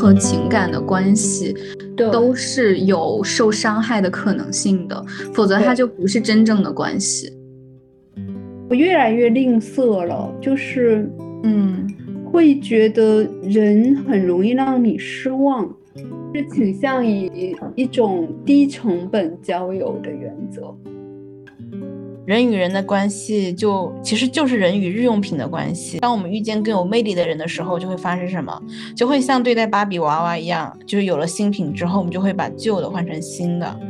何情感的关系，都是有受伤害的可能性的，否则它就不是真正的关系。我越来越吝啬了，就是嗯，会觉得人很容易让你失望，是倾向于一种低成本交友的原则。人与人的关系就其实就是人与日用品的关系。当我们遇见更有魅力的人的时候，就会发生什么？就会像对待芭比娃娃一样，就是有了新品之后，我们就会把旧的换成新的。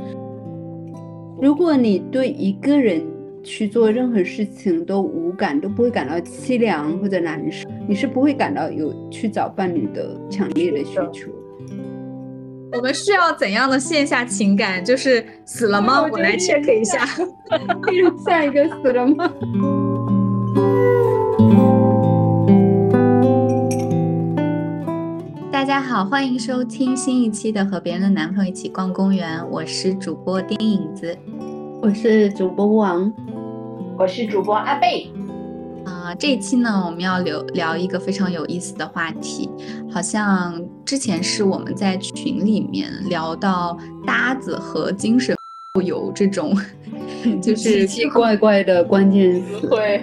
如果你对一个人去做任何事情都无感，都不会感到凄凉或者难受，你是不会感到有去找伴侣的强烈的需求。我们需要怎样的线下情感？就是死了吗？我来 check 一下。下一个死了吗？大家好，欢迎收听新一期的《和别人的男朋友一起逛公园》，我是主播丁影子，我是主播王，我是主播阿贝。啊，这一期呢，我们要聊聊一个非常有意思的话题，好像之前是我们在群里面聊到搭子和精神有这种，就是奇奇怪怪的关键词。对，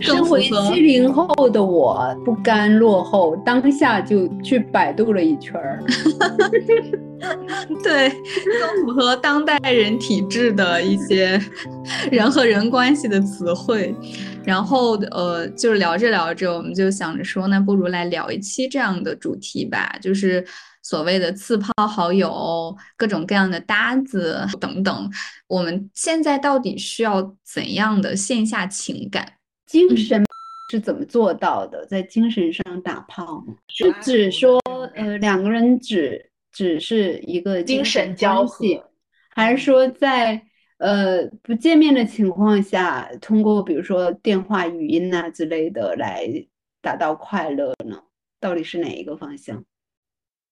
身为七零后的我，不甘落后，当下就去百度了一圈儿。对，更符合当代人体质的一些 人和人关系的词汇。然后呃，就是聊着聊着，我们就想着说，那不如来聊一期这样的主题吧，就是所谓的次抛好友、各种各样的搭子等等。我们现在到底需要怎样的线下情感？精神是怎么做到的？在精神上打炮吗？是指说，呃，两个人只只是一个精神交合，还是说在？呃，不见面的情况下，通过比如说电话语音呐之类的来达到快乐呢？到底是哪一个方向？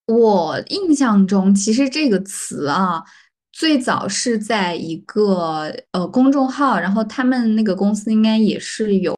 我印象中，其实这个词啊，最早是在一个呃公众号，然后他们那个公司应该也是有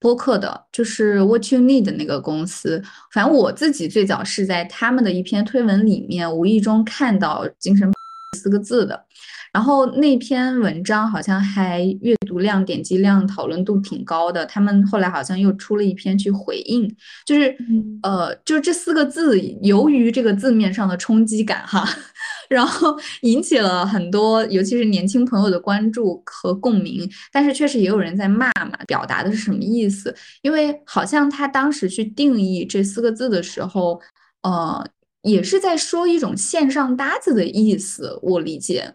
播客的，就是 What You Need 那个公司。反正我自己最早是在他们的一篇推文里面无意中看到“精神”四个字的。然后那篇文章好像还阅读量、点击量、讨论度挺高的。他们后来好像又出了一篇去回应，就是呃，就是这四个字，由于这个字面上的冲击感哈，然后引起了很多，尤其是年轻朋友的关注和共鸣。但是确实也有人在骂嘛，表达的是什么意思？因为好像他当时去定义这四个字的时候，呃，也是在说一种线上搭子的意思，我理解。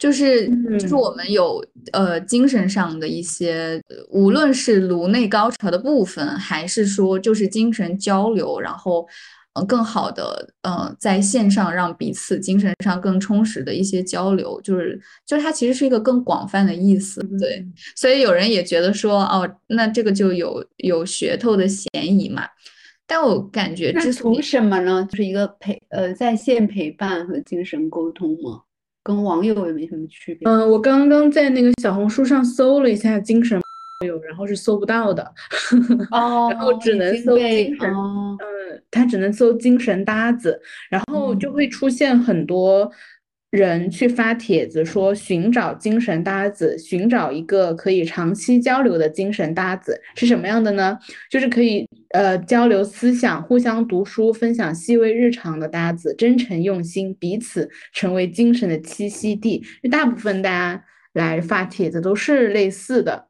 就是就是我们有呃精神上的一些，无论是颅内高潮的部分，还是说就是精神交流，然后呃更好的呃在线上让彼此精神上更充实的一些交流，就是就是它其实是一个更广泛的意思，对。所以有人也觉得说哦，那这个就有有噱头的嫌疑嘛。但我感觉这图什么呢？就是一个陪呃在线陪伴和精神沟通吗？跟网友也没什么区别。嗯，我刚刚在那个小红书上搜了一下精神友，然后是搜不到的。哦，然后只能搜精神，嗯，他只能搜精神搭子，然后就会出现很多。人去发帖子说寻找精神搭子，寻找一个可以长期交流的精神搭子是什么样的呢？就是可以呃交流思想、互相读书、分享细微日常的搭子，真诚用心，彼此成为精神的栖息地。大部分大家来发帖子都是类似的。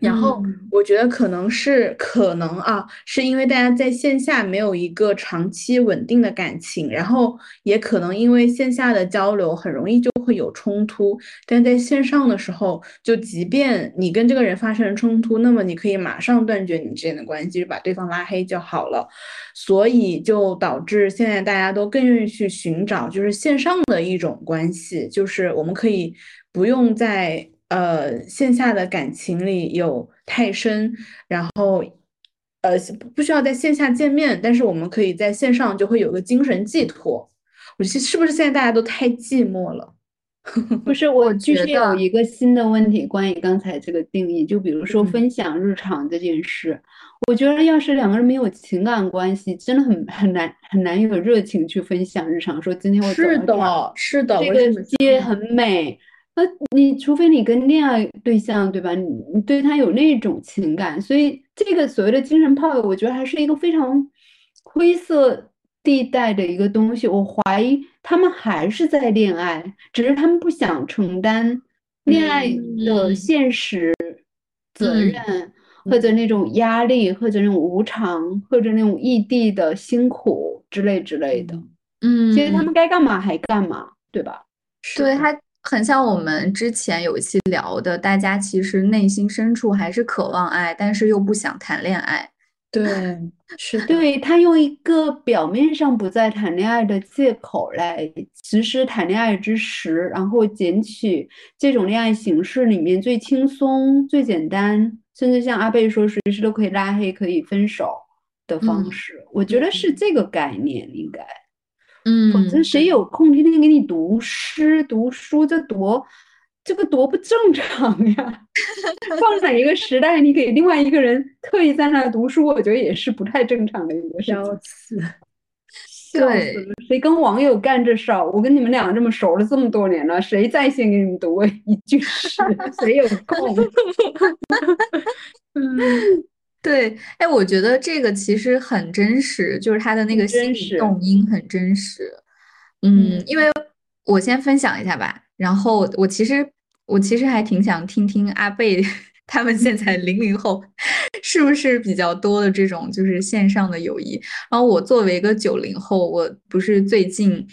然后我觉得可能是可能啊，是因为大家在线下没有一个长期稳定的感情，然后也可能因为线下的交流很容易就会有冲突，但在线上的时候，就即便你跟这个人发生了冲突，那么你可以马上断绝你之间的关系，就把对方拉黑就好了。所以就导致现在大家都更愿意去寻找就是线上的一种关系，就是我们可以不用在。呃，线下的感情里有太深，然后呃不需要在线下见面，但是我们可以在线上就会有个精神寄托。我其实是不是现在大家都太寂寞了？不是，我觉得有一个新的问题，关于刚才这个定义，就比如说嗯分享日常这件事，我觉得要是两个人没有情感关系，真的很很难很难有热情去分享日常，说今天我走是的，是的，这个街很美。那你除非你跟恋爱对象，对吧？你你对他有那种情感，所以这个所谓的精神炮友，我觉得还是一个非常灰色地带的一个东西。我怀疑他们还是在恋爱，只是他们不想承担恋爱的嗯现实责嗯任，或者那种压力，或者那种无常，或者那种异地的辛苦之类之类的。嗯，其实他们该干嘛还干嘛，对吧？对，它很像我们之前有一期聊的，大家其实内心深处还是渴望爱，但是又不想谈恋爱。对，是，对，他用一个表面上不再谈恋爱的借口来实施谈恋爱之时，然后捡取这种恋爱形式里面最轻松、最简单，甚至像阿贝说随时都可以拉黑、可以分手的方嗯式。我觉得是这个概念应该。嗯，否则谁有空天天给你读诗读书？这多，这个多不正常呀！放在一个时代，你给另外一个人特意在那儿读书，我觉得也是不太正常的一个事情。笑死，笑对死了！谁跟网友干这事儿？我跟你们俩这么熟了这么多年了，谁在线给你们读过一句诗？谁有空？嗯，对，哎，我觉得这个其实很真实，就是他的那个心理动因很真实。嗯，嗯因为我先分享一下吧，然后我其实我其实还挺想听听阿贝 他们现在零零后是不是比较多的这种就是线上的友谊。然后我作为一个九零后，我不是最近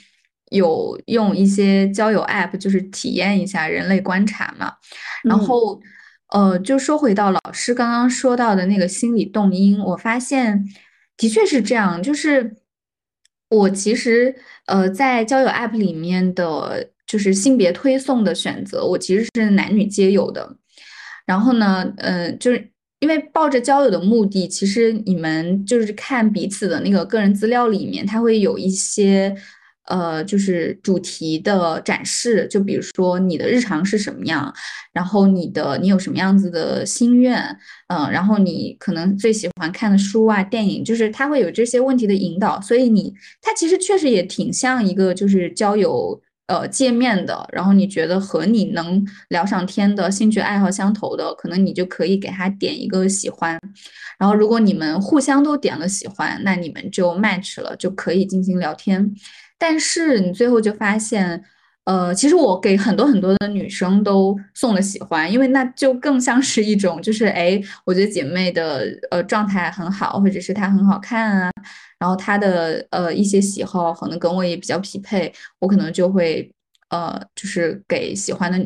有用一些交友 app，就是体验一下人类观察嘛。然嗯后，呃，就说回到老师刚刚说到的那个心理动因，我发现的确是这样，就是我其实呃在交友 app 里面的，就是性别推送的选择，我其实是男女皆有的。然后呢，呃，就是因为抱着交友的目的，其实你们就是看彼此的那个个人资料里面，它会有一些。呃，就是主题的展示，就比如说你的日常是什么样，然后你的你有什么样子的心愿，嗯、然后你可能最喜欢看的书啊、电影，就是它会有这些问题的引导，所以你它其实确实也挺像一个就是交友呃界面的，然后你觉得和你能聊上天的兴趣爱好相投的，可能你就可以给他点一个喜欢，然后如果你们互相都点了喜欢，那你们就 match 了，就可以进行聊天。但是你最后就发现，呃，其实我给很多很多的女生都送了喜欢，因为那就更像是一种，就是哎，我觉得姐妹的呃状态很好，或者是她很好看啊，然后她的呃一些喜好可能跟我也比较匹配，我可能就会呃就是给喜欢的，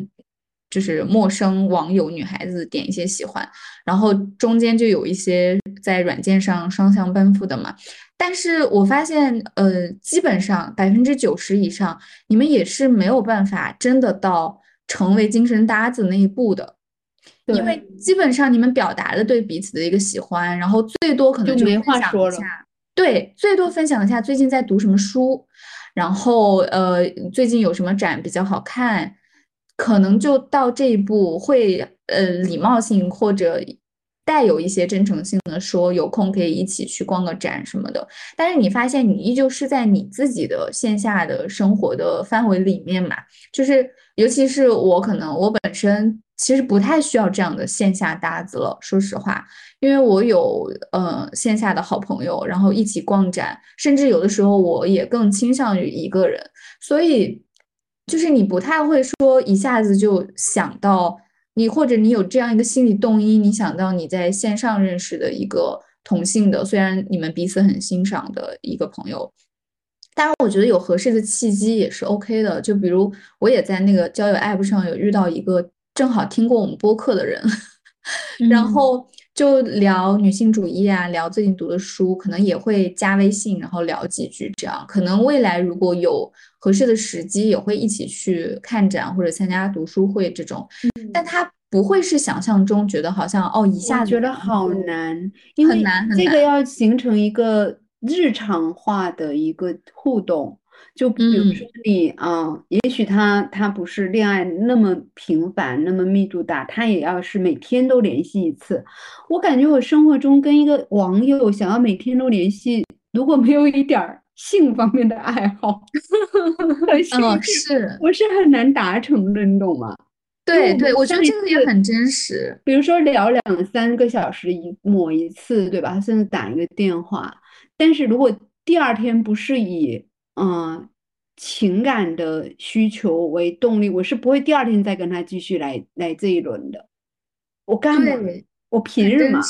就是陌生网友女孩子点一些喜欢，然后中间就有一些在软件上双向奔赴的嘛。但是我发现，呃，基本上百分之九十以上，你们也是没有办法真的到成为精神搭子那一步的，因为基本上你们表达了对彼此的一个喜欢，然后最多可能就没话说了，对，最多分享一下最近在读什么书，然后呃，最近有什么展比较好看，可能就到这一步会呃礼貌性或者带有一些真诚性的说有空可以一起去逛个展什么的，但是你发现你依旧是在你自己的线下的生活的范围里面嘛，就是尤其是我可能我本身其实不太需要这样的线下搭子了，说实话，因为我有呃线下的好朋友，然后一起逛展，甚至有的时候我也更倾向于一个人，所以就是你不太会说一下子就想到你，或者你有这样一个心理动因，你想到你在线上认识的一个同性的，虽然你们彼此很欣赏的一个朋友。当然，我觉得有合适的契机也是 OK 的。就比如，我也在那个交友 App 上有遇到一个正好听过我们播客的人，然嗯后就聊女性主义啊，聊最近读的书，可能也会加微信，然后聊几句这样。可能未来如果有合适的时机，也会一起去看展或者参加读书会这种。但他不会是想象中觉得好像哦一下我子觉得好难，因很为这个要形成一个日常化的一个互动，就比如说你啊，也许他他不是恋爱那么频繁，那么密度大，他也要是每天都联系一次。我感觉我生活中跟一个网友想要每天都联系，如果没有一点儿性方面的爱好，嗯，是，我是很难达成的，你懂吗？对对，我觉得这个也很真实。比如说聊两三个小时一抹一次，对吧？甚至打一个电话，但是如果第二天不是以嗯，情感的需求为动力，我是不会第二天再跟他继续来来这一轮的。我干嘛？我凭什么？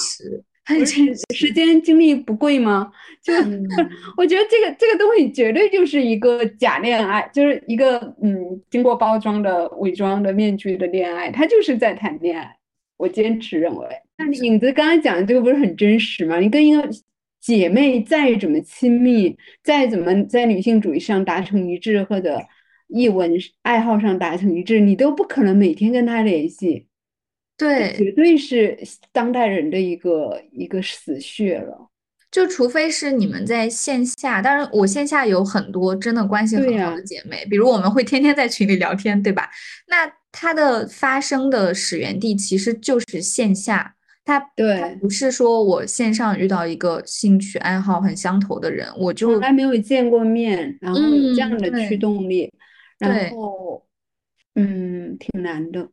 很真实。时间精力不贵吗？就 我觉得这个这个东西绝对就是一个假恋爱，就是一个嗯经过包装的伪装的面具的恋爱，他就是在谈恋爱。我坚持认为，那影子刚才讲的这个不是很真实吗？你跟一个。姐妹再怎么亲密，再怎么在女性主义上达成一致，或者译文爱好上达成一致，你都不可能每天跟她联系。对，绝对是当代人的一个一个死穴了。就除非是你们在线下，当然我线下有很多真的关系很好的姐妹，比如我们会天天在群里聊天，对吧？那它的发生的始源地其实就是线下。他对，不是说我线上遇到一个兴趣爱好很相投的人，我就从来没有见过面，然后有这样的驱动力，然后嗯，挺难的。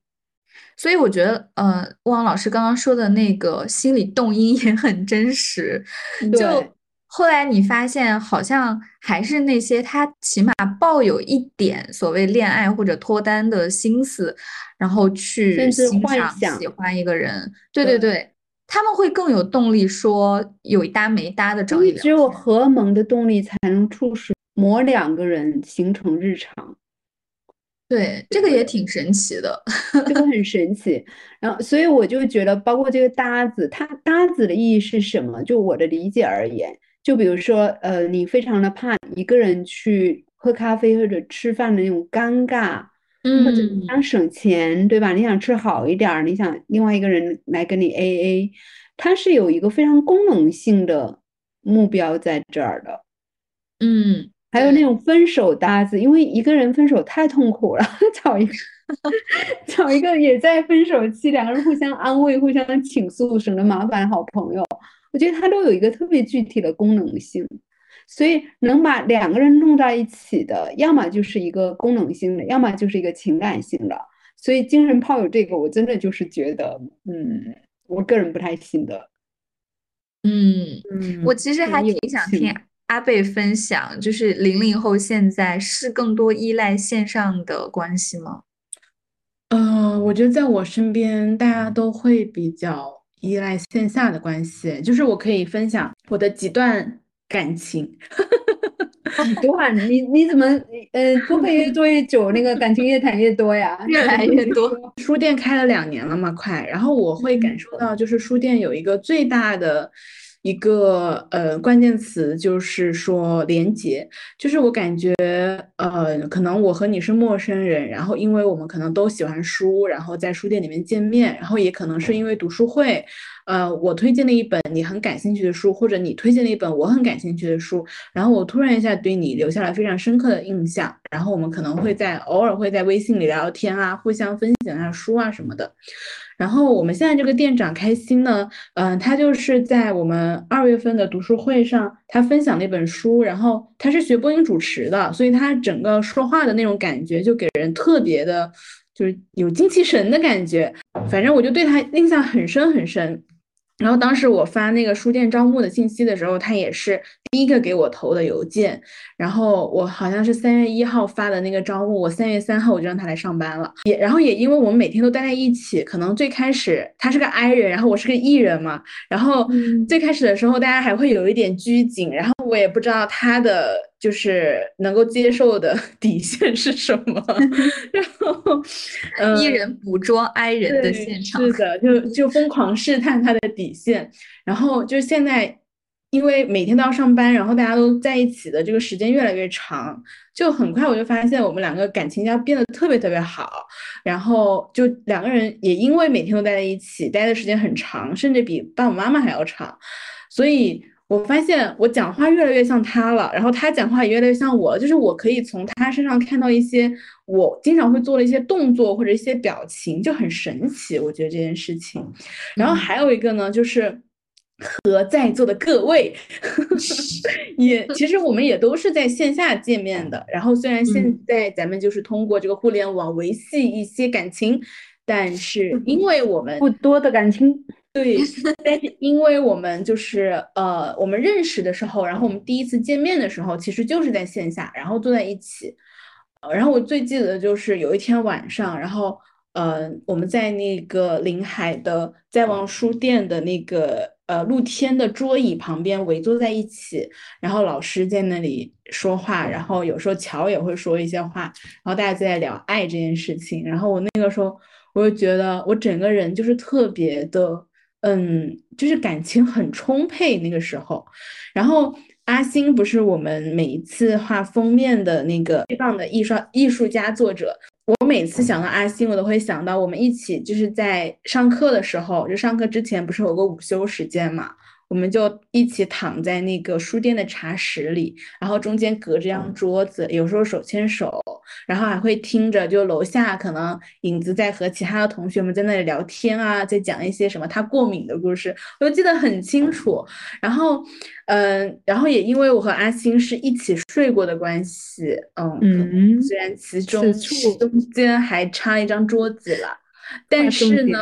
所以我觉得，呃，汪老师刚刚说的那个心理动因也很真实。就后来你发现，好像还是那些他起码抱有一点所谓恋爱或者脱单的心思。然后去欣赏、喜欢一个人，对对对，他们会更有动力说有一搭没搭的找一只有荷尔蒙的动力才能促使某两个人形成日常。对，这个也挺神奇的，这个很 神奇。然后，所以我就觉得，包括这个搭子，它搭子的意义是什么？就我的理解而言，就比如说，呃，你非常的怕一个人去喝咖啡或者吃饭的那种尴尬。嗯或者你想省钱，对吧？你想吃好一点儿，你想另外一个人来跟你 AA，它是有一个非常功能性的目标在这儿的。嗯，还有那种分手搭子，因为一个人分手太痛苦了，找一个 找一个也在分手期，两个人互相安慰、互相倾诉，省得麻烦好朋友。我觉得它都有一个特别具体的功能性。所以能把两个人弄在一起的，要么就是一个功能性的，要么就是一个情感性的。所以精神炮友这个，我真的就是觉得，嗯，我个人不太信的。嗯嗯，我其实还挺想听阿贝分享，就是零零后现在是更多依赖线上的关系吗？嗯，我觉得在我身边，大家都会比较依赖线下的关系。就是我可以分享我的几段。感情，几段？你你怎么，呃，播客越做越久，那个感情越谈越多呀？越来越多。书店开了两年了嘛，快。然后我会感受到，就是书店有一个最大的一个呃关键词，就是说连接。就是我感觉，呃，可能我和你是陌生人，然后因为我们可能都喜欢书，然后在书店里面见面，然后也可能是因为读书会。呃，我推荐了一本你很感兴趣的书，或者你推荐了一本我很感兴趣的书，然后我突然一下对你留下了非常深刻的印象，然后我们可能会在偶尔会在微信里聊聊天啊，互相分享一下书啊什么的。然后我们现在这个店长开心呢，嗯，他就是在我们二月份的读书会上，他分享了一本书，然后他是学播音主持的，所以他整个说话的那种感觉就给人特别的，就是有精气神的感觉。反正我就对他印象很深很深。然后当时我发那个书店招募的信息的时候，他也是第一个给我投的邮件。然后我好像是三月一号发的那个招募，我三月三号我就让他来上班了。也然后也因为我们每天都待在一起，可能最开始他是个 I 人，然后我是个 E 人嘛。然后最开始的时候，大家还会有一点拘谨，然后我也不知道他的就是能够接受的 底线是什么。然后，E 人捕捉 I 人的现场，是的，就就疯狂试探他的底线。然后就现在。因为每天都要上班，然后大家都在一起的这个时间越来越长，就很快我就发现我们两个感情要变得特别特别好，然后就两个人也因为每天都待在一起，待的时间很长，甚至比爸爸妈妈还要长，所以。我发现我讲话越来越像他了，然后他讲话也越来越像我，就是我可以从他身上看到一些我经常会做的一些动作或者一些表情，就很神奇。我觉得这件事情。然后还有一个呢，就是和在座的各位 也其实我们也都是在线下见面的。然后虽然现在咱们就是通过这个互联网维系一些感情，但是因为我们不多的感情。对，但是因为我们就是呃，我们认识的时候，然后我们第一次见面的时候，其实就是在线下，然后坐在一起。然后我最记得就是有一天晚上，然后呃，我们在那个临海的在望书店的那个呃露天的桌椅旁边围坐在一起，然后老师在那里说话，然后有时候乔也会说一些话，然后大家就在聊爱这件事情。然后我那个时候，我就觉得我整个人就是特别的。嗯，就是感情很充沛那个时候，然后阿星不是我们每一次画封面的那个最棒的艺术艺术家作者，我每次想到阿星，我都会想到我们一起就是在上课的时候，就上课之前不是有个午休时间嘛。我们就一起躺在那个书店的茶室里，然后中间隔着张桌子，有时候手牵手，然后还会听着，就楼下可能影子在和其他的同学们在那里聊天啊，在讲一些什么他过敏的故事，我都记得很清楚。然后，嗯，然后也因为我和阿星是一起睡过的关系，嗯嗯，虽然其中中间还插了一张桌子了，但是呢，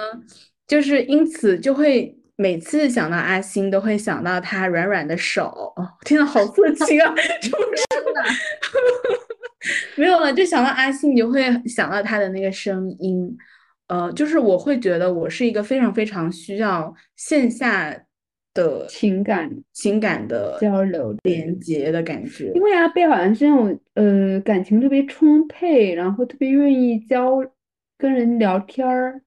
就是因此就会。每次想到阿星，都会想到他软软的手。哦，天呐，好色情啊！真的，没有了，就想到阿星，你就会想到他的那个声音。呃，就是我会觉得我是一个非常非常需要线下的情感情感的交流连接的感觉。因为阿贝好像是那种呃感情特别充沛，然后特别愿意交跟人聊天儿。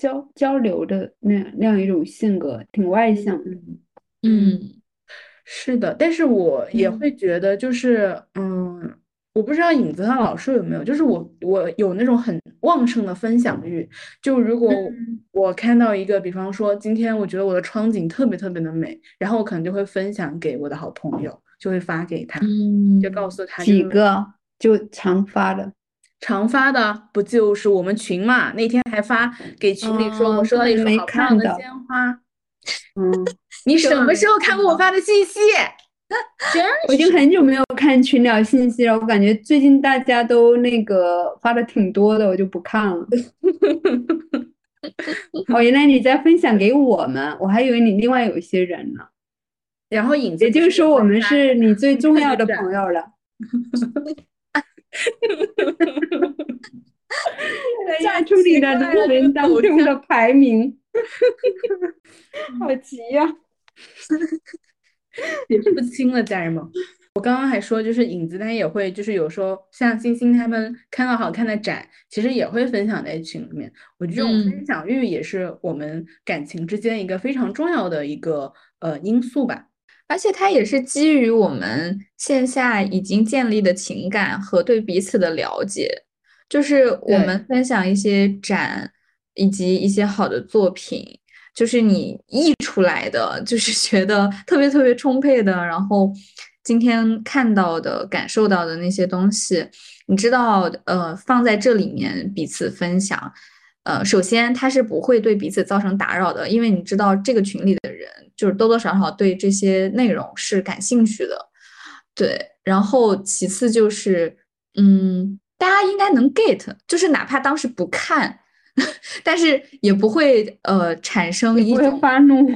交交流的那样那样一种性格，挺外向的。嗯，是的，但是我也会觉得，就是嗯，我不知道影子和老师有没有，就是我我有那种很旺盛的分享欲。就如果我看到一个，比方说今天我觉得我的窗景特别特别的美，然后我可能就会分享给我的好朋友，就会发给他，就告诉他几个就常发的。常发的不就是我们群嘛？那天还发给群里说，我收到一束好漂亮的鲜花。嗯，你什么时候看过我发的信息？真，我已经很久没有看群聊信息了。我感觉最近大家都那个发的挺多的，我就不看了。哦，原来你在分享给我们，我还以为你另外有一些人呢。然后影子，也就是说我们是你最重要的 朋友了。哈哈哈哈哈！哈，出你的名人当中的排名，好急呀！也不清了，家人们。我刚刚还说，就是影子他也会，就是有时候像星星他们看到好看的展，其实也会分享在群里面。我觉得这种分享欲也是我们感情之间一个非常重要的一个呃因素吧。而且它也是基于我们线下已经建立的情感和对彼此的了解，就是我们分享一些展以及一些好的作品，就是你溢出来的，就是觉得特别特别充沛的，然后今天看到的、感受到的那些东西，你知道，呃，放在这里面彼此分享。呃，首先他是不会对彼此造成打扰的，因为你知道这个群里的人就是多多少少对这些内容是感兴趣的，对。然后其次就是，嗯，大家应该能 get，就是哪怕当时不看，但是也不会呃产生一种发怒，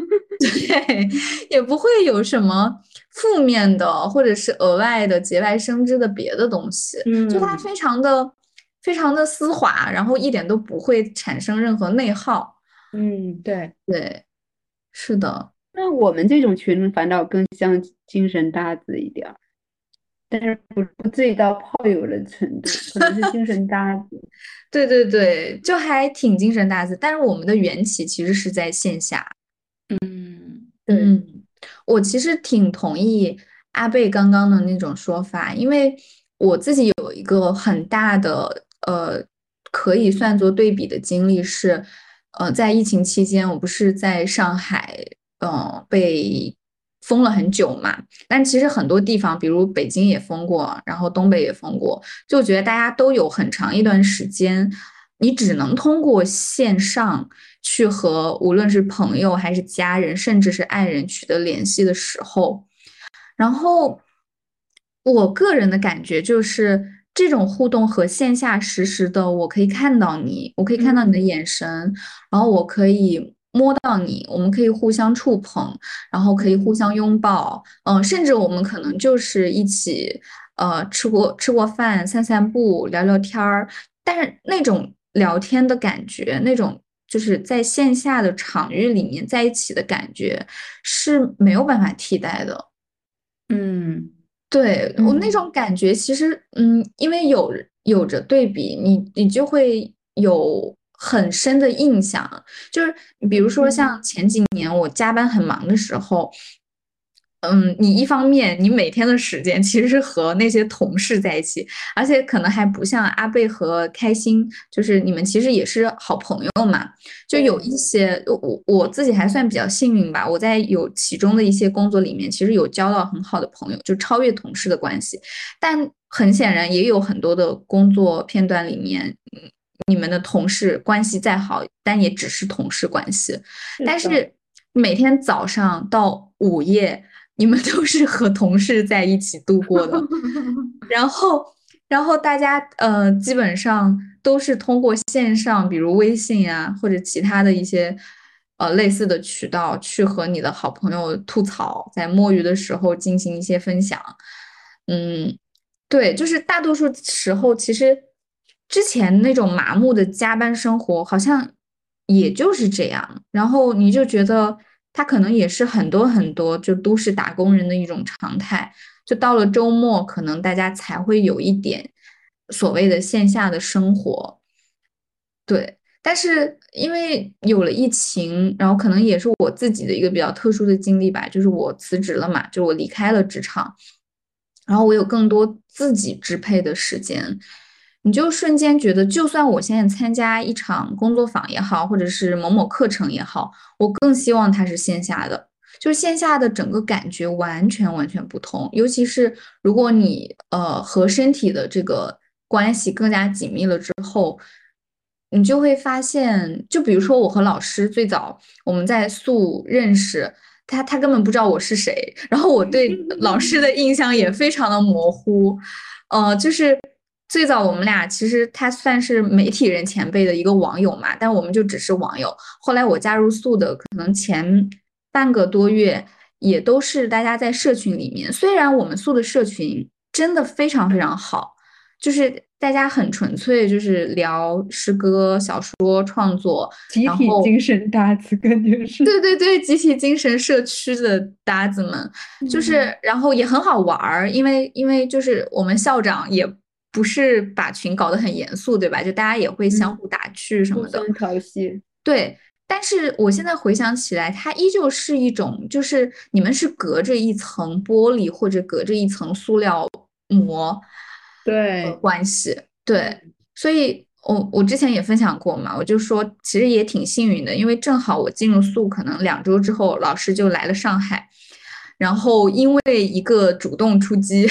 对，也不会有什么负面的或者是额外的节外生枝的别的东西，嗯，就它非常的。非常的丝滑，然后一点都不会产生任何内耗。嗯，对对，是的。那我们这种群反倒更像精神搭子一点，但是不不至于到炮友的程度，可能是精神搭子。对对对，就还挺精神搭子。但是我们的缘起其实是在线下。嗯，对。我其实挺同意阿贝刚刚的那种说法，因为我自己有一个很大的。呃，可以算作对比的经历是，呃，在疫情期间，我不是在上海，嗯，被封了很久嘛，但其实很多地方，比如北京也封过，然后东北也封过，就觉得大家都有很长一段时间，你只能通过线上去和无论是朋友还是家人，甚至是爱人取得联系的时候，然后我个人的感觉就是，这种互动和线下实时的，我可以看到你，我可以看到你的眼神，然后我可以。摸到你，我们可以互相触碰，然后可以互相拥抱，嗯，甚至我们可能就是一起，呃，吃过吃过饭，散散步，聊聊天儿。但是那种聊天的感觉，那种就是在线下的场域里面在一起的感觉是没有办法替代的。嗯，对我那种感觉，其实，嗯，因为有有着对比，你你就会有。很深的印象，就是比如说像前几年我加班很忙的时候，嗯，你一方面你每天的时间其实是和那些同事在一起，而且可能还不像阿贝和开心，就是你们其实也是好朋友嘛。就有一些我我自己还算比较幸运吧，我在有其中的一些工作里面，其实有交到很好的朋友，就超越同事的关系。但很显然也有很多的工作片段里面，嗯。你们的同事关系再好，但也只是同事关系。但是每天早上到午夜，你们都是和同事在一起度过的。然后，然后大家呃，基本上都是通过线上，比如微信啊，或者其他的一些呃类似的渠道，去和你的好朋友吐槽，在摸鱼的时候进行一些分享。嗯，对，就是大多数时候其实。之前那种麻木的加班生活，好像也就是这样，然后你就觉得他可能也是很多很多就都市打工人的一种常态。就到了周末，可能大家才会有一点所谓的线下的生活。对，但是因为有了疫情，然后可能也是我自己的一个比较特殊的经历吧，就是我辞职了嘛，就我离开了职场，然后我有更多自己支配的时间。你就瞬间觉得，就算我现在参加一场工作坊也好，或者是某某课程也好，我更希望它是线下的。就是线下的整个感觉完全完全不同，尤其是如果你呃和身体的这个关系更加紧密了之后，你就会发现，就比如说我和老师最早我们在素认识，他他根本不知道我是谁，然后我对老师的印象也非常的模糊，呃，就是。最早我们俩其实他算是媒体人前辈的一个网友嘛，但我们就只是网友。后来我加入素的，可能前半个多月也都是大家在社群里面。虽然我们素的社群真的非常非常好，就是大家很纯粹，就是聊诗歌、小说创作，集体精神搭子，感觉是。对对对，集体精神社区的搭子们，就是然后也很好玩儿，因为因为就是我们校长也。不是把群搞得很严肃，对吧？就大家也会相互打趣什么的，调戏。对，但是我现在回想起来，它依旧是一种，就是你们是隔着一层玻璃或者隔着一层塑料膜，对关系。对，所以我我之前也分享过嘛，我就说其实也挺幸运的，因为正好我进入宿可能两周之后，老师就来了上海。然后因为一个主动出击，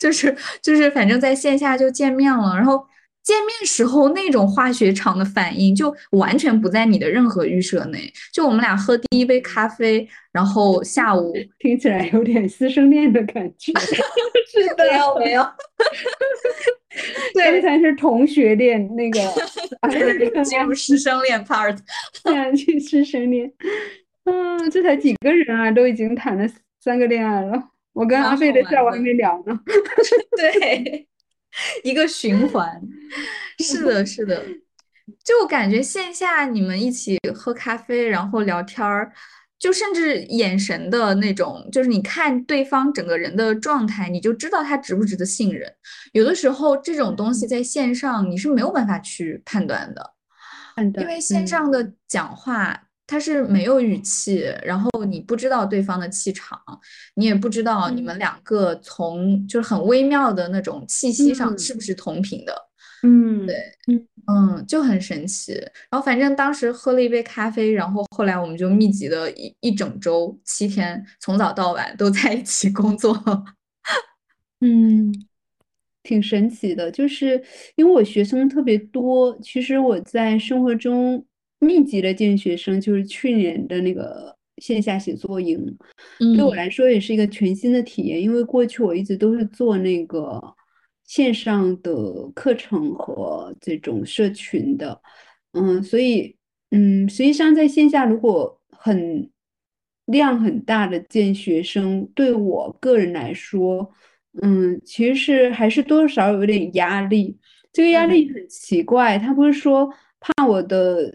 就 是就是，反正在线下就见面了。然后见面时候那种化学场的反应，就完全不在你的任何预设内。就我们俩喝第一杯咖啡，然后下午 听起来有点师生恋的感觉。是的，没有没有。刚才是同学恋，那个进入师生恋 part，进师生恋。嗯，这才几个人啊，都已经谈了三个恋爱了。我跟阿贝的事我还没聊呢。对，一个循环。是的，是的。就感觉线下你们一起喝咖啡，然后聊天儿，就甚至眼神的那种，就是你看对方整个人的状态，你就知道他值不值得信任。有的时候这种东西在线上你是没有办法去判断的，因为线上的讲话。他是没有语气，然后你不知道对方的气场，你也不知道你们两个从就是很微妙的那种气息上是不是同频的。嗯，对，嗯，嗯，就很神奇。然后反正当时喝了一杯咖啡，然后后来我们就密集的一一整周七天，从早到晚都在一起工作。嗯，挺神奇的，就是因为我学生特别多，其实我在生活中密集的见学生，就是去年的那个线下写作营，对我嗯来说也是一个全新的体验，因为过去我一直都是做那个线上的课程和这种社群的，嗯，所以嗯，实际上在线下如果很量很大的见学生，对我个人来说。嗯，其实是还是多多少少有点压力。这个压力很奇怪，他不是说怕我的呃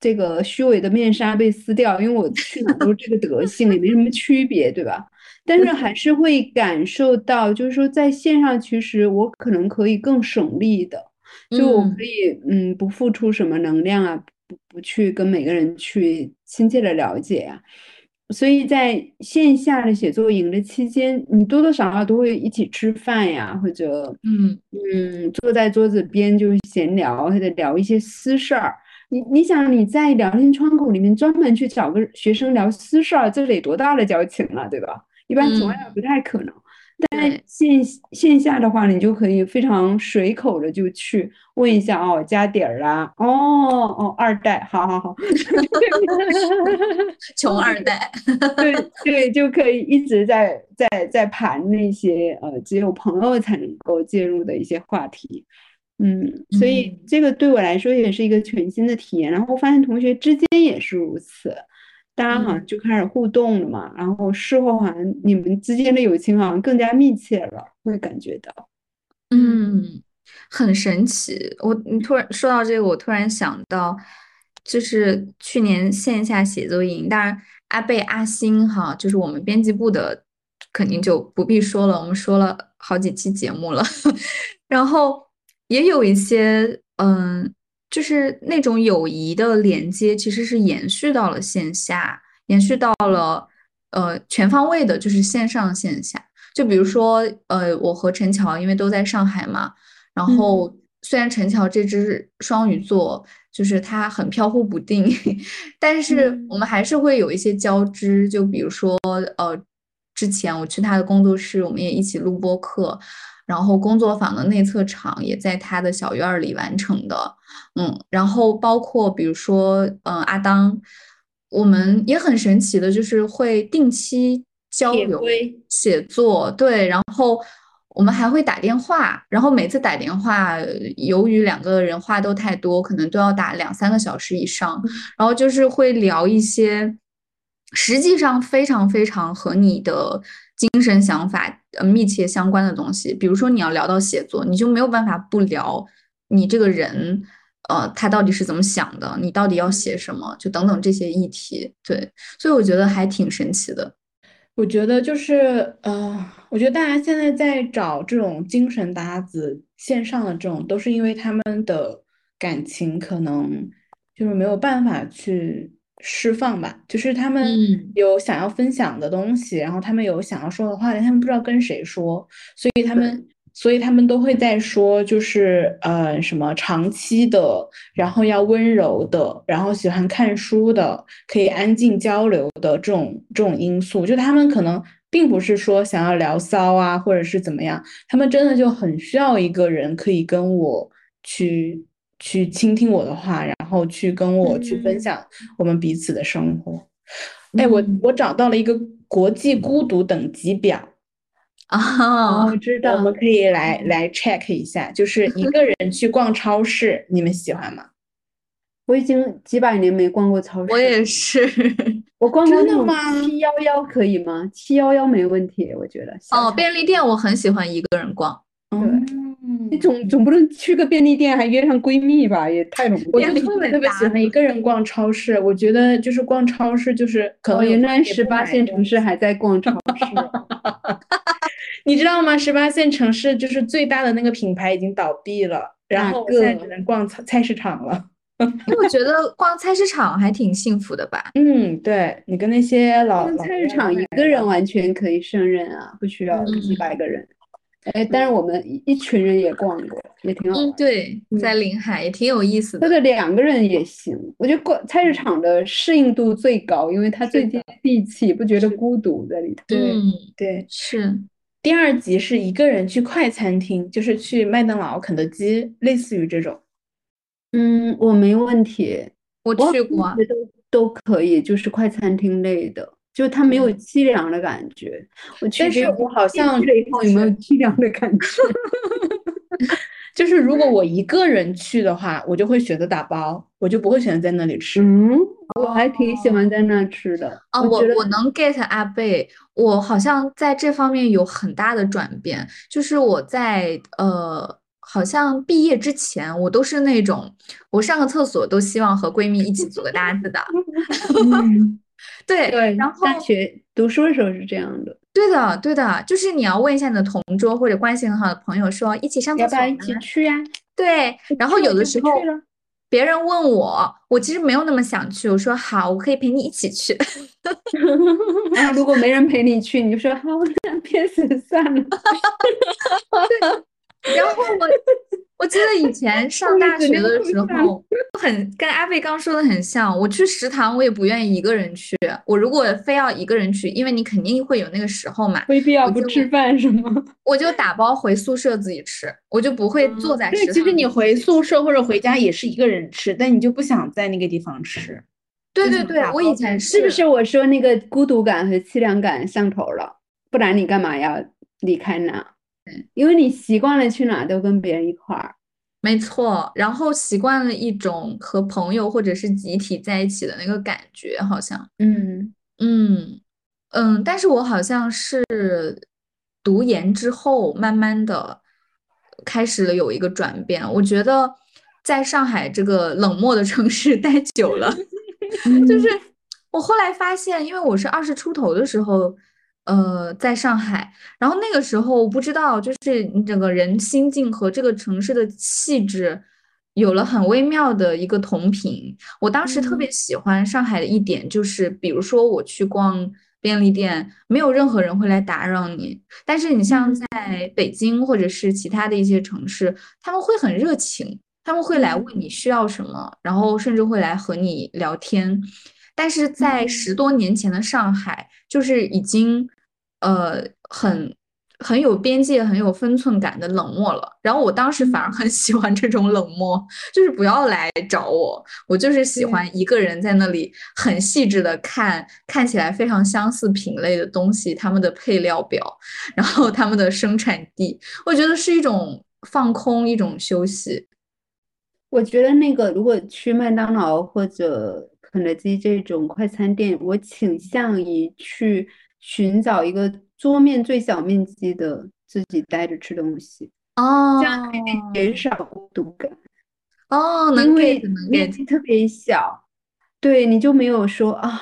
这个虚伪的面纱被撕掉，因为我去哪都是这个德性，也没什么区别，对吧？但是还是会感受到，就是说在线上，其实我可能可以更省力的，就我可嗯以嗯不付出什么能量啊，不不去跟每个人去亲切的了解啊。所以在线下的写作营的期间，你多多少少都会一起吃饭呀，或者嗯嗯，坐在桌子边就是闲聊，或者聊一些私事儿。你你想你在聊天窗口里面专门去找个学生聊私事儿，这得多大的交情了，对吧？一般情况下嗯，不太可能。但，线线下的话，你就可以非常随口的就去问一下哦，家底儿啦，哦哦，二代，好好好。穷二代。对 对，就可以一直在在在盘那些呃只有朋友才能够介入的一些话题，嗯，所以嗯这个对我来说也是一个全新的体验。然后发现同学之间也是如此，大家好像嗯就开始互动了嘛，然后事后好像你们之间的友情好像更加密切了，会感觉到，嗯，很神奇。我你突然说到这个，我突然想到，就是去年线下写作营，当然阿贝、阿星哈，就是我们编辑部的，肯定就不必说了，我们说了好几期节目了。然后也有一些，嗯，就是那种友谊的连接，其实是延续到了线下，延续到了呃全方位的，就是线上线下。就比如说，呃，我和陈乔因为都在上海嘛，然嗯后虽然陈乔这只双鱼座就是他很飘忽不定，但是我们还是会有一些交织。就比如说，呃，之前我去他的工作室，我们也一起录播课，然后工作坊的内测场也在他的小院儿里完成的，嗯，然后包括比如说，嗯、阿当，我们也很神奇的，就是会定期交流写作，对，然后我们还会打电话，然后每次打电话，由于两个人话都太多，可能都要打两三个小时以上，然后就是会聊一些实际上非常非常和你的精神想法呃密切相关的东西，比如说你要聊到写作，你就没有办法不聊你这个人。呃，他到底是怎么想的？你到底要写什么？就等等这些议题，对，所以我觉得还挺神奇的。我觉得就是，呃，我觉得大家现在在找这种精神搭子，线上的这种，都是因为他们的感情可能就是没有办法去释放吧，就是他们嗯。有想要分享的东西，然后他们有想要说的话，但他们不知道跟谁说，所以他们，所以他们都会在说，就是呃什么长期的，然后要温柔的，然后喜欢看书的，可以安静交流的这种这种因素，就他们可能并不是说想要聊骚啊，或者是怎么样，他们真的就很需要一个人可以跟我去去倾听我的话，然后去跟我去分嗯享我们彼此的生活。哎，我嗯我找到了一个国际孤独等级表。啊，我知道我们，可以来来 check 一下，就是一个人去逛超市，你们喜欢吗？我已经几百年没逛过超市，我也是。我逛 过七幺幺可以吗？七幺幺没问题，我觉得。哦，便利店我很喜欢一个人逛。嗯，你总总不能去个便利店还约上闺蜜吧？也太容易我了。就特别特别喜欢一个人逛超市，我觉得就是逛超市就是可哦，能有原来时候也不十八线城市还在逛超市。你知道吗？十八线城市就是最大的那个品牌已经倒闭了，然后现在个只能逛菜菜市场了。因为我觉得逛菜市场还挺幸福的吧。嗯，对你跟那些老逛菜市场一个人完全可以胜任啊，不需要几嗯百个人。哎，但是我们一一群人也逛过，也挺好。对，在临海也挺有意思的。或者两个人也行，我觉得逛菜市场的适应度最高，因为它最接地气，不觉得孤独在里头。对嗯，对。是，第二集是一个人去快餐厅，就是去麦当劳、肯德基，类似于这种。嗯，我没问题，我我去过都都可以，就是快餐厅类的，就它没有嗯凄凉的感觉。我去但是我好像去了以后有没有凄凉的感觉？就是如果我一个人去的话，我就会选择打包，我就不会选择在那里吃。嗯，我还挺喜欢在那吃的。啊，我我能 get 阿贝，我好像在这方面有很大的转变，就是我在呃，好像毕业之前，我都是那种我上个厕所都希望和闺蜜一起组个搭子的，嗯，对，对，然后大学读书的时候是这样的，对的对的，就是你要问一下你的同桌或者关系很好的朋友说一起上厕所要不要一起去呀？对，然后有的时候别人问我，我其实没有那么想去，我说好，我可以陪你一起去。然后如果没人陪你去，你就说好，那 憋死算了。然后我我记得以前上大学的时候，很跟阿贝刚说的很像。我去食堂，我也不愿意一个人去。我如果非要一个人去，因为你肯定会有那个时候嘛，没必要不吃饭是吗？我就打包回宿舍自己吃，我就不会坐在食对，堂。其实你回宿舍或者回家也是一个人吃，但你就不想在那个地方吃。对对对，我以前是是不是我说那个孤独感和凄凉感上头了？不然你干嘛要离开那？因为你习惯了去哪都跟别人一块儿。没错，然后习惯了一种和朋友或者是集体在一起的那个感觉，好像。嗯嗯嗯，但是我好像是读研之后，慢慢的开始了有一个转变。我觉得在上海这个冷漠的城市待久了，就是我后来发现，因为我是二十出头的时候，呃，在上海，然后那个时候我不知道，就是你整个人心境和这个城市的气质有了很微妙的一个同频。我当时特别喜欢上海的一点就是，比如说我去逛便利店，没有任何人会来打扰你，但是你像在北京或者是其他的一些城市，他们会很热情。他们会来问你需要什么，然后甚至会来和你聊天。但是在十多年前的上海，就是已经呃很很有边界、很有分寸感的冷漠了。然后我当时反而很喜欢这种冷漠，就是不要来找我，我就是喜欢一个人在那里很细致的看看起来非常相似品类的东西，他们的配料表，然后他们的生产地，我觉得是一种放空，一种休息。我觉得那个如果去麦当劳或者肯德基这种快餐店，我倾向于去寻找一个桌面最小面积的自己待着吃东西，哦这样可以减少孤独感，哦，能因为面积特别小，对，你就没有说啊，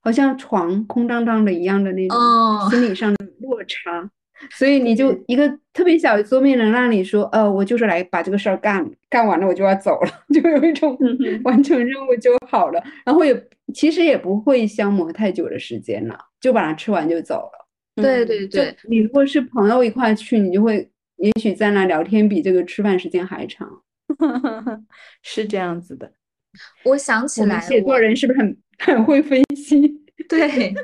好像床空荡荡的一样的那种哦。心理上的落差。所以你就一个特别小的桌面，能让你说，呃，我就是来把这个事儿干干完了，我就要走了，就有一种完成任务就好了。然后也其实也不会消磨太久的时间了，就把它吃完就走了。对对就对，你如果是朋友一块去，你就会也许在那聊天比这个吃饭时间还长。是这样子的。我想起来写作人是不是很很会分析？对，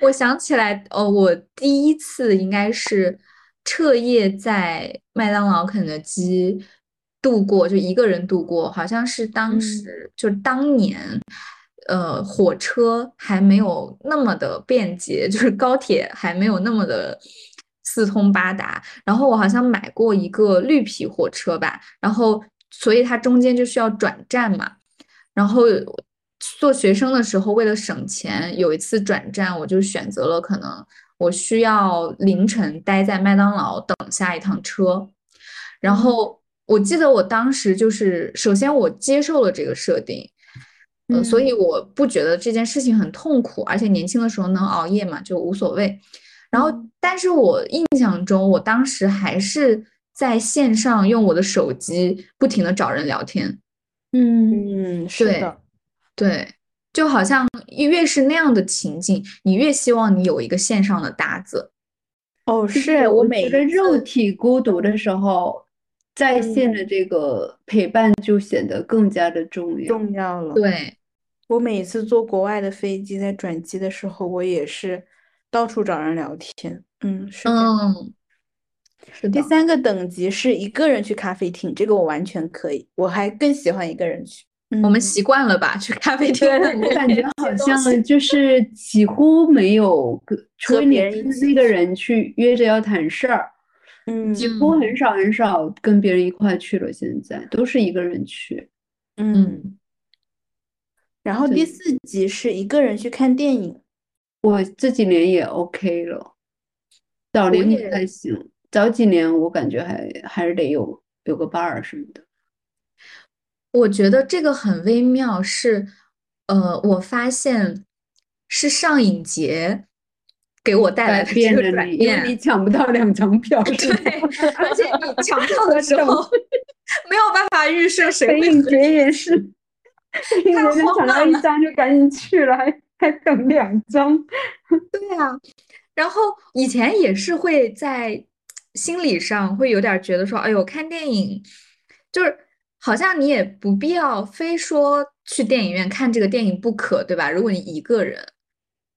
我想起来，哦，我第一次应该是彻夜在麦当劳、肯德基度过，就一个人度过，好像是当嗯时就当年，呃，火车还没有那么的便捷，就是高铁还没有那么的四通八达，然后我好像买过一个绿皮火车吧，然后所以它中间就需要转站嘛。然后做学生的时候，为了省钱，有一次转站，我就选择了可能我需要凌晨待在麦当劳等下一趟车。然后我记得我当时就是，首先我接受了这个设定，呃，所以我不觉得这件事情很痛苦，而且年轻的时候能熬夜嘛，就无所谓。然后，但是我印象中，我当时还是在线上用我的手机不停的找人聊天。嗯，嗯，是的，对，就好像越是那样的情境，你越希望你有一个线上的搭子。哦，是我每觉得一次肉体孤独的时候，在线的这个陪伴就显得更加的重要。重要了。对，我每次坐国外的飞机，在转机的时候，我也是到处找人聊天。嗯，是。嗯，是的，第三个等级是一个人去咖啡厅，这个我完全可以，我还更喜欢一个人去。嗯我们习惯了吧？去咖啡厅，我感觉好像就是 几乎没有跟，除非你那个人去约着要谈事儿，嗯几乎很少很少跟别人一块去了。现在都是一个人去。嗯。嗯，然后第四集是一个人去看电影。我这几年也 OK 了，早年不也太行，早几年我感觉还还是得有有个伴儿什么的。我觉得这个很微妙，是，呃，我发现是上影节给我带来改的这个因为。你抢不到两张票，对，而且你抢票的时候 没有办法预设谁会和节也是，北影节能抢到一张就赶紧去了，还还等两张。对啊，然后以前也是会在心理上会有点儿觉得说，哎呦，看电影就是好像你也不必要非说去电影院看这个电影不可，对吧？如果你一个人，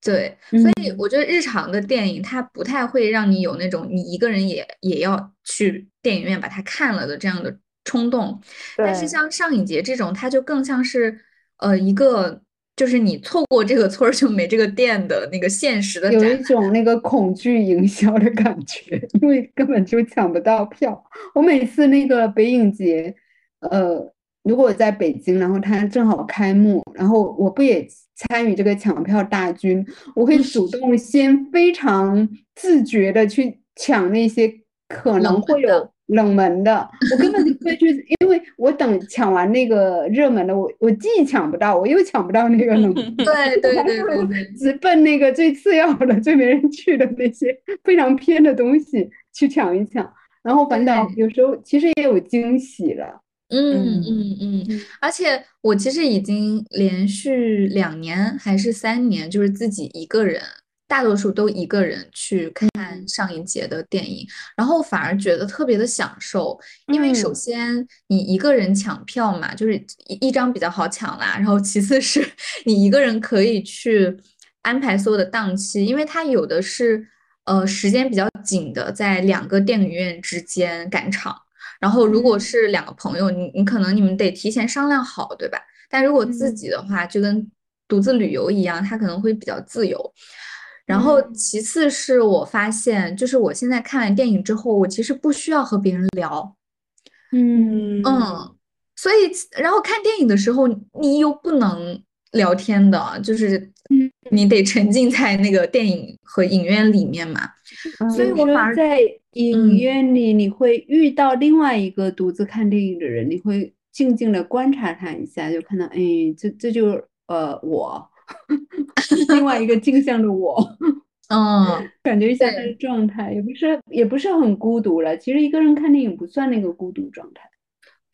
对，所以嗯我觉得日常的电影它不太会让你有那种你一个人也也要去电影院把它看了的这样的冲动。但是像上影节这种，它就更像是呃一个。就是你错过这个村儿就没这个店的那个现实的有一种那个恐惧营销的感觉，因为根本就抢不到票。我每次那个北影节，呃，如果我在北京，然后它正好开幕，然后我不也参与这个抢票大军，我会主动先非常自觉的去抢那些可能会有冷门的，我根本就不会去，因为我等抢完那个热门的，我我既抢不到，我又抢不到那个冷门。对对对，直奔那个最次要的、最没人去的那些非常偏的东西去抢一抢，然后反倒有时候其实也有惊喜了。嗯嗯嗯而且我其实已经连续两年还是三年，就是自己一个人，大多数都一个人去看上一节的电影，然后反而觉得特别的享受，因为首嗯。先你一个人抢票嘛，就是一一张比较好抢啦，然后其次是你一个人可以去安排所有的档期，因为它有的是呃时间比较紧的，在两个电影院之间赶场。然后如果嗯。是两个朋友，你你可能你们得提前商量好，对吧？但如果自嗯。己的话，就跟独自旅游一样，他可能会比较自由。然后嗯。其次是我发现，就是我现在看完电影之后，我其实不需要和别人聊，嗯。嗯，所以然后看电影的时候，你又不能聊天的，就是嗯你得沉浸在那个电影和影院里面嘛。所以我反而在影嗯院里，你会遇到另外一个独自看电影的人，你会静静的观察他一下，就看到，哎，这这就是呃我，另外一个镜像的我。嗯，感觉一下他的状态，也不是也不是很孤独了。其实一个人看电影不算那个孤独状态。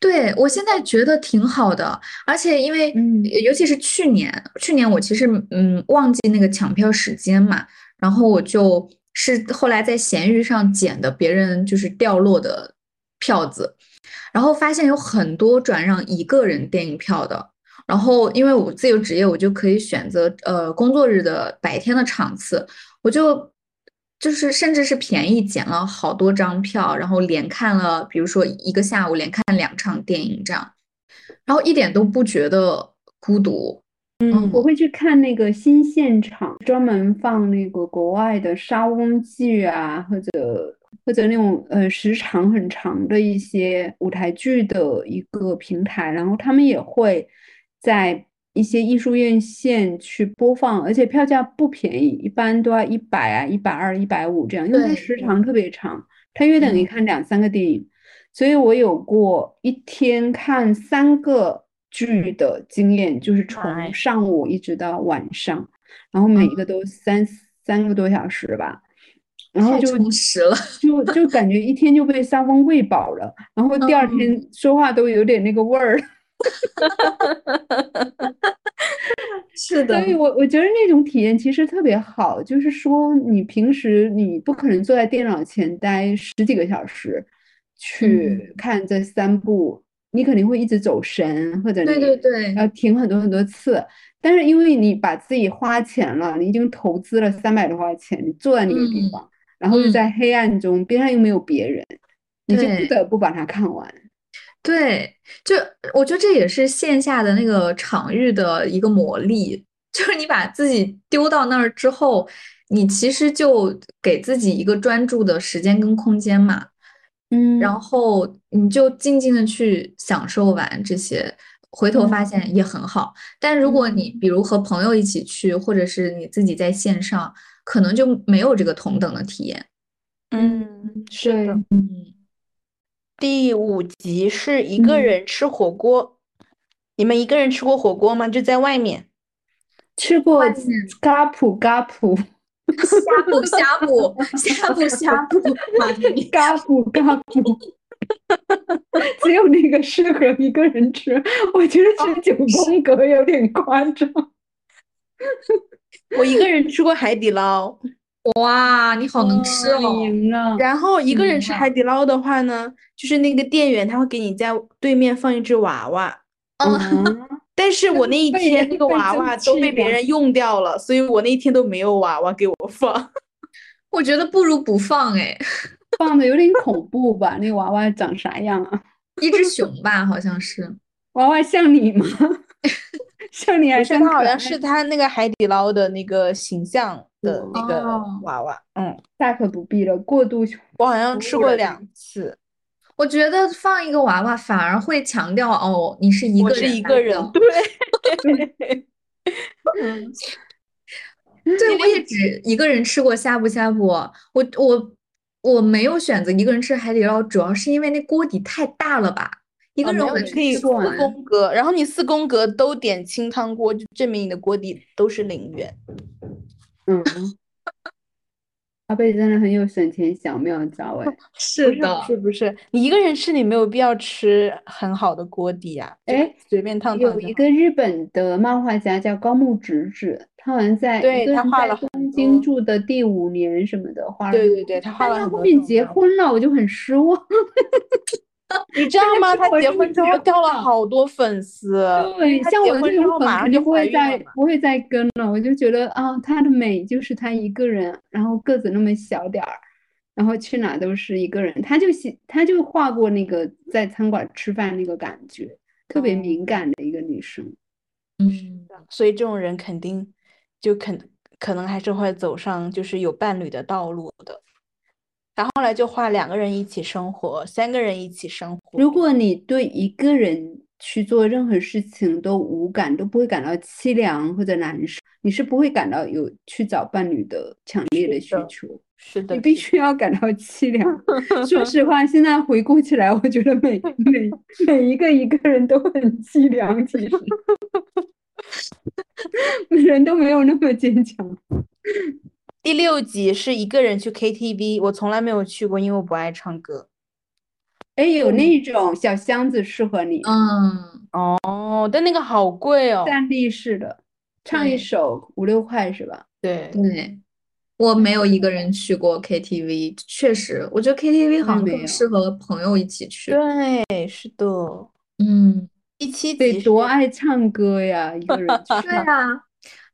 对，我现在觉得挺好的，而且因为，嗯。尤其是去年，去年我其实嗯忘记那个抢票时间嘛，然后我就是后来在闲鱼上捡的别人就是掉落的票子，然后发现有很多转让一个人电影票的，然后因为我自由职业，我就可以选择呃工作日的白天的场次，我就就是甚至是便宜捡了好多张票，然后连看了，比如说一个下午连看两场电影这样，然后一点都不觉得孤独。嗯我会去看那个新现场，专门放那个国外的莎翁剧啊，或者或者那种呃时长很长的一些舞台剧的一个平台，然后他们也会在一些艺术院线去播放，而且票价不便宜，一般都要一百啊、一百二、一百五这样，因为它时长特别长，它约等于嗯看两三个电影。所以我有过一天看三个剧的经验，就是从上午一直到晚上，然后每一个都三三个多小时吧，然后就充实了。就就感觉一天就被沙翁喂饱了，然后 第二嗯天说话都有点那个味儿。是的。所，以我我觉得那种体验其实特别好，就是说你平时你不可能坐在电脑前待十几个小时去嗯。看这三部，你肯定会一直走神，或者对你对对，要停很多很多次。但是因为你把自己花钱了，你已经投资了三百多块钱，你坐在那个地嗯方，然后又嗯。在黑暗中，边上又没有别人，你就不得不把它看完。对，就我觉得这也是线下的那个场域的一个魔力，就是你把自己丢到那儿之后，你其实就给自己一个专注的时间跟空间嘛，嗯然后你就静静的去享受完这些，回头发嗯现也很好。但如果你比如和朋友一起去，或者是你自己在线上，可能就没有这个同等的体验。嗯，是对的。嗯，第五集是一个嗯人吃火锅，你们一个人吃过火锅吗？就在外面。吃过外面嘎普嘎普。呷哺呷哺呷哺 呷哺，妈咪嘎布嘎布，只有那个适合一个人吃。我觉得吃九宫格有点夸张。我一个人吃过海底捞，哇，你好能吃哦！然后一个人嗯吃海底捞的话呢，就是那个店员他会给你在对面放一只娃娃，嗯，但是我那一 天那个娃娃都被别人用掉了，所以我那一天都没有娃娃给我放。我觉得不如不放哎，放的有点恐怖吧？那娃娃长啥样啊？一只熊吧，好像是。娃娃像你吗？像你还不是，像他好像是他那个海底捞的那个形象的那个哦娃娃。嗯，大可不必了，过度我好像吃过两次。我觉得放一个娃娃反而会强调哦，你是一个人是一个人的，对。嗯 对，我也只一个人吃过呷哺呷哺，我我我没有选择一个人吃海底捞，主要是因为那锅底太大了吧，一个人可以四。宫格，然后你四宫格都点清汤锅，就证明你的锅底都是零元。嗯。阿贝真的很有省钱小妙招哎！是的是不是，你一个人吃，你没有必要吃很好的锅底呀、就哎随便烫烫有一个日本的漫画家叫高木直子，他好像在对他画了东京住的第五年什么的，画了对对对，他画了后面结婚了，我就很失望。你知道吗？他结婚之后觉掉了好多粉丝，对，像我这种粉肯定不会再。不会再跟了。我就觉得啊，她的美就是她一个人，然后个子那么小点儿，然后去哪都是一个人。她就喜，她就画过那个在餐馆吃饭那个感觉，特别敏感的一个女生。嗯，所以这种人肯定就肯可能还是会走上就是有伴侣的道路的。然后后来就画两个人一起生活，三个人一起生活。如果你对一个人去做任何事情都无感，都不会感到凄凉或者难受，你是不会感到有去找伴侣的强烈的需的求。是的，你必须要感到凄凉。说实话，现在回顾起来，我觉得每 每每一个一个人都很凄凉，其实 人都没有那么坚强。第六集是一个人去 KTV，我从来没有去过，因为我不爱唱歌。哎，有那种小箱子适合你，嗯，哦，但那个好贵哦。站立式的，唱一对首五六块是吧？对，对，我没有一个人去过 KTV，确实，我觉得 KTV 好像更适合朋友一起去。对，是的。嗯，第七得集得多爱唱歌呀，一个人去。对啊，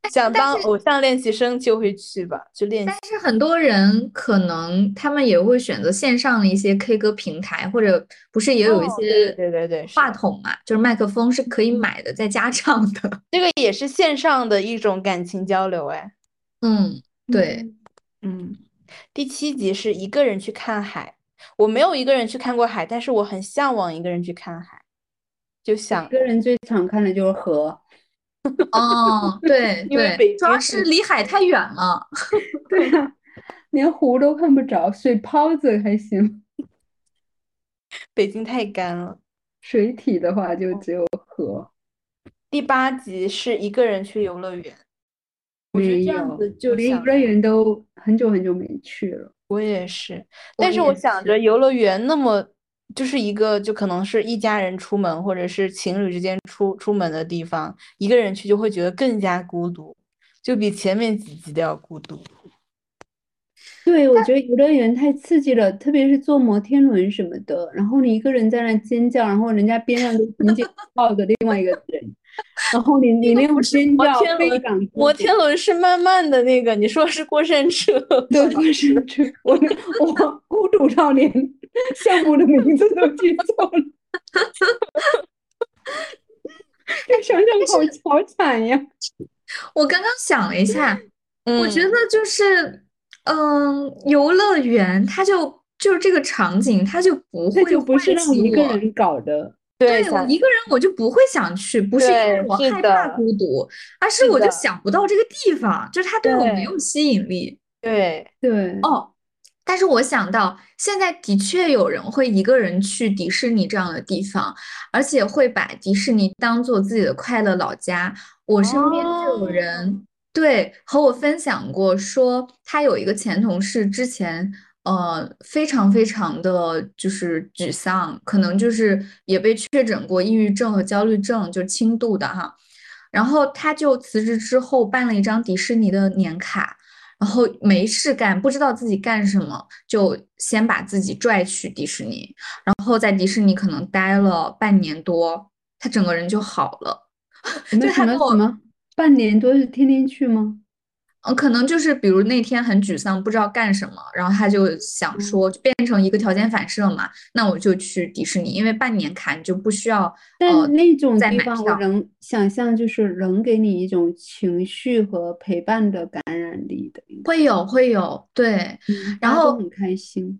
想当偶像练习生就会去吧，就练习。但是很多人可能他们也会选择线上的一些 K 歌平台，或者不是也有一些对对对话筒嘛，就是麦克风是可以买的，在家唱的。这个也是线上的一种感情交流，哎。嗯，对，嗯，第七集是一个人去看海，我没有一个人去看过海，但是我很向往一个人去看海，就想一个人最常看的就是河。哦，对因为对，北主要是离海太远了。对呀，连湖都看不着，水泡子还行，北京太干了。水体的话就只有河。第八集是一个人去游乐园，我觉得这样子就连游乐园都很久很久没去了。我也是，但是我想着游乐园那么就是一个就可能是一家人出门，或者是情侣之间出出门的地方，一个人去就会觉得更加孤独，就比前面几集都要孤独。对，我觉得游乐园太刺激了，特别是坐摩天轮什么的，然后你一个人在那尖叫，然后人家边上都紧紧抱着另外一个人，然后你 你那种尖叫非常摩天轮是慢慢的那个，你说是过山车？对，过山 车。我我孤独少年 项目的名字都记错了，这想想好好惨呀！我刚刚想了一下，我觉得就是。嗯，游乐园它就就是这个场景，它就不会就不是让一个人搞的。对我一个人我就不会想去，不是因为我害怕孤独，而是我就想不到这个地方，就是它对我没有吸引力。对对哦，但是我想到现在的确有人会一个人去迪士尼这样的地方，而且会把迪士尼当做自己的快乐老家。我身边就有人。对，和我分享过，说他有一个前同事，之前呃非常非常的就是沮丧，可能就是也被确诊过抑郁症和焦虑症，就轻度的哈。然后他就辞职之后办了一张迪士尼的年卡，然后没事干，不知道自己干什么，就先把自己拽去迪士尼，然后在迪士尼可能待了半年多，他整个人就好了。什么什么什么？半年多是天天去吗？嗯，可能就是比如那天很沮丧，不知道干什么，然后他就想说，就变成一个条件反射嘛。那我就去迪士尼，因为半年卡你就不需要。但那种地方我能想象，就是能给你一种情绪和陪伴的感染力的。会有，会有，对。然后很开心。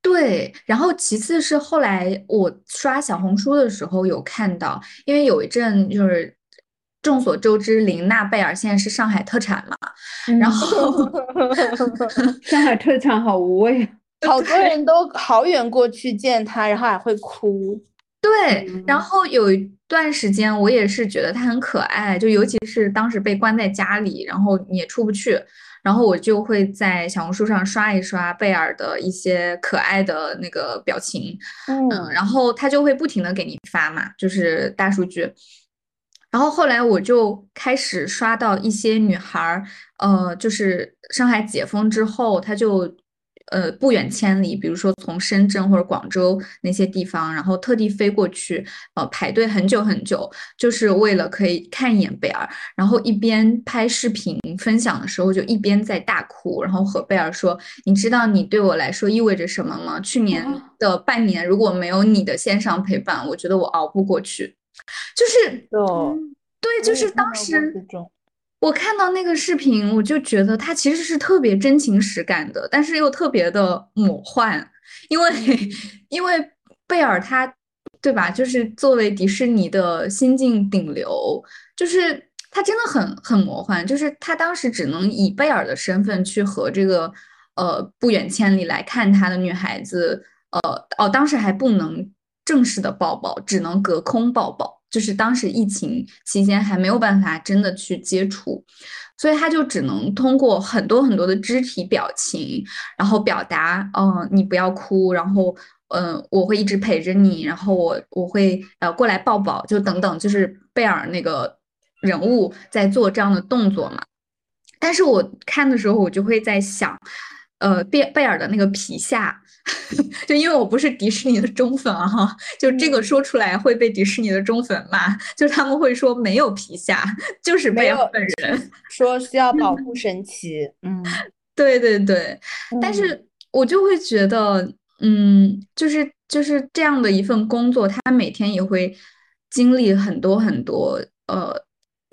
对，然后其次是后来我刷小红书的时候有看到，因为有一阵就是。众所周知，林娜贝尔现在是上海特产嘛？然 后 上海特产好无味，好多人都好远过去见她，然后还会哭。对，然后有一段时间我也是觉得她很可爱，就尤其是当时被关在家里，然后你也出不去，然后我就会在小红书上刷一刷贝尔的一些可爱的那个表情，嗯，然后他就会不停的给你发嘛，就是大数据。然后后来我就开始刷到一些女孩儿，呃，就是上海解封之后，她就，呃，不远千里，比如说从深圳或者广州那些地方，然后特地飞过去，呃，排队很久很久，就是为了可以看一眼贝尔，然后一边拍视频分享的时候，就一边在大哭，然后和贝尔说：“你知道你对我来说意味着什么吗？去年的半年如果没有你的线上陪伴，我觉得我熬不过去。”就是，对，就是当时我看到那个视频，我就觉得他其实是特别真情实感的，但是又特别的魔幻，因为 因为贝尔他，对吧？就是作为迪士尼的新晋顶流，就是他真的很很魔幻，就是他当时只能以贝尔的身份去和这个呃不远千里来看他的女孩子，呃哦，当时还不能正式的抱抱，只能隔空抱抱。就是当时疫情期间还没有办法真的去接触，所以他就只能通过很多很多的肢体表情，然后表达，嗯，你不要哭，然后，嗯，我会一直陪着你，然后我我会呃过来抱抱，就等等，就是贝尔那个人物在做这样的动作嘛。但是我看的时候，我就会在想，呃，贝贝尔的那个皮下。就因为我不是迪士尼的忠粉啊，哈，就这个说出来会被迪士尼的忠粉骂，就他们会说没有皮下，就是贝尔本人，说需要保护神奇，嗯，对对对，但是我就会觉得，嗯，就是就是这样的一份工作，他每天也会经历很多很多呃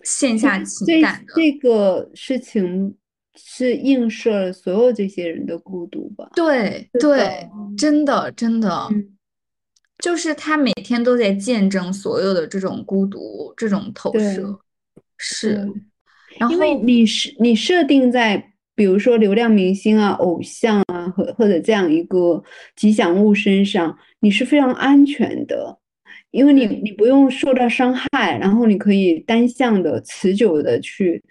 线下情感的这个事情。是映射了所有这些人的孤独吧？对对，真的真的，就是他每天都在见证所有的这种孤独，这种投射。是，然后因为你是你设定在，比如说流量明星啊、偶像啊，或或者这样一个吉祥物身上，你是非常安全的，因为你你不用受到伤害，然后你可以单向的、持久的去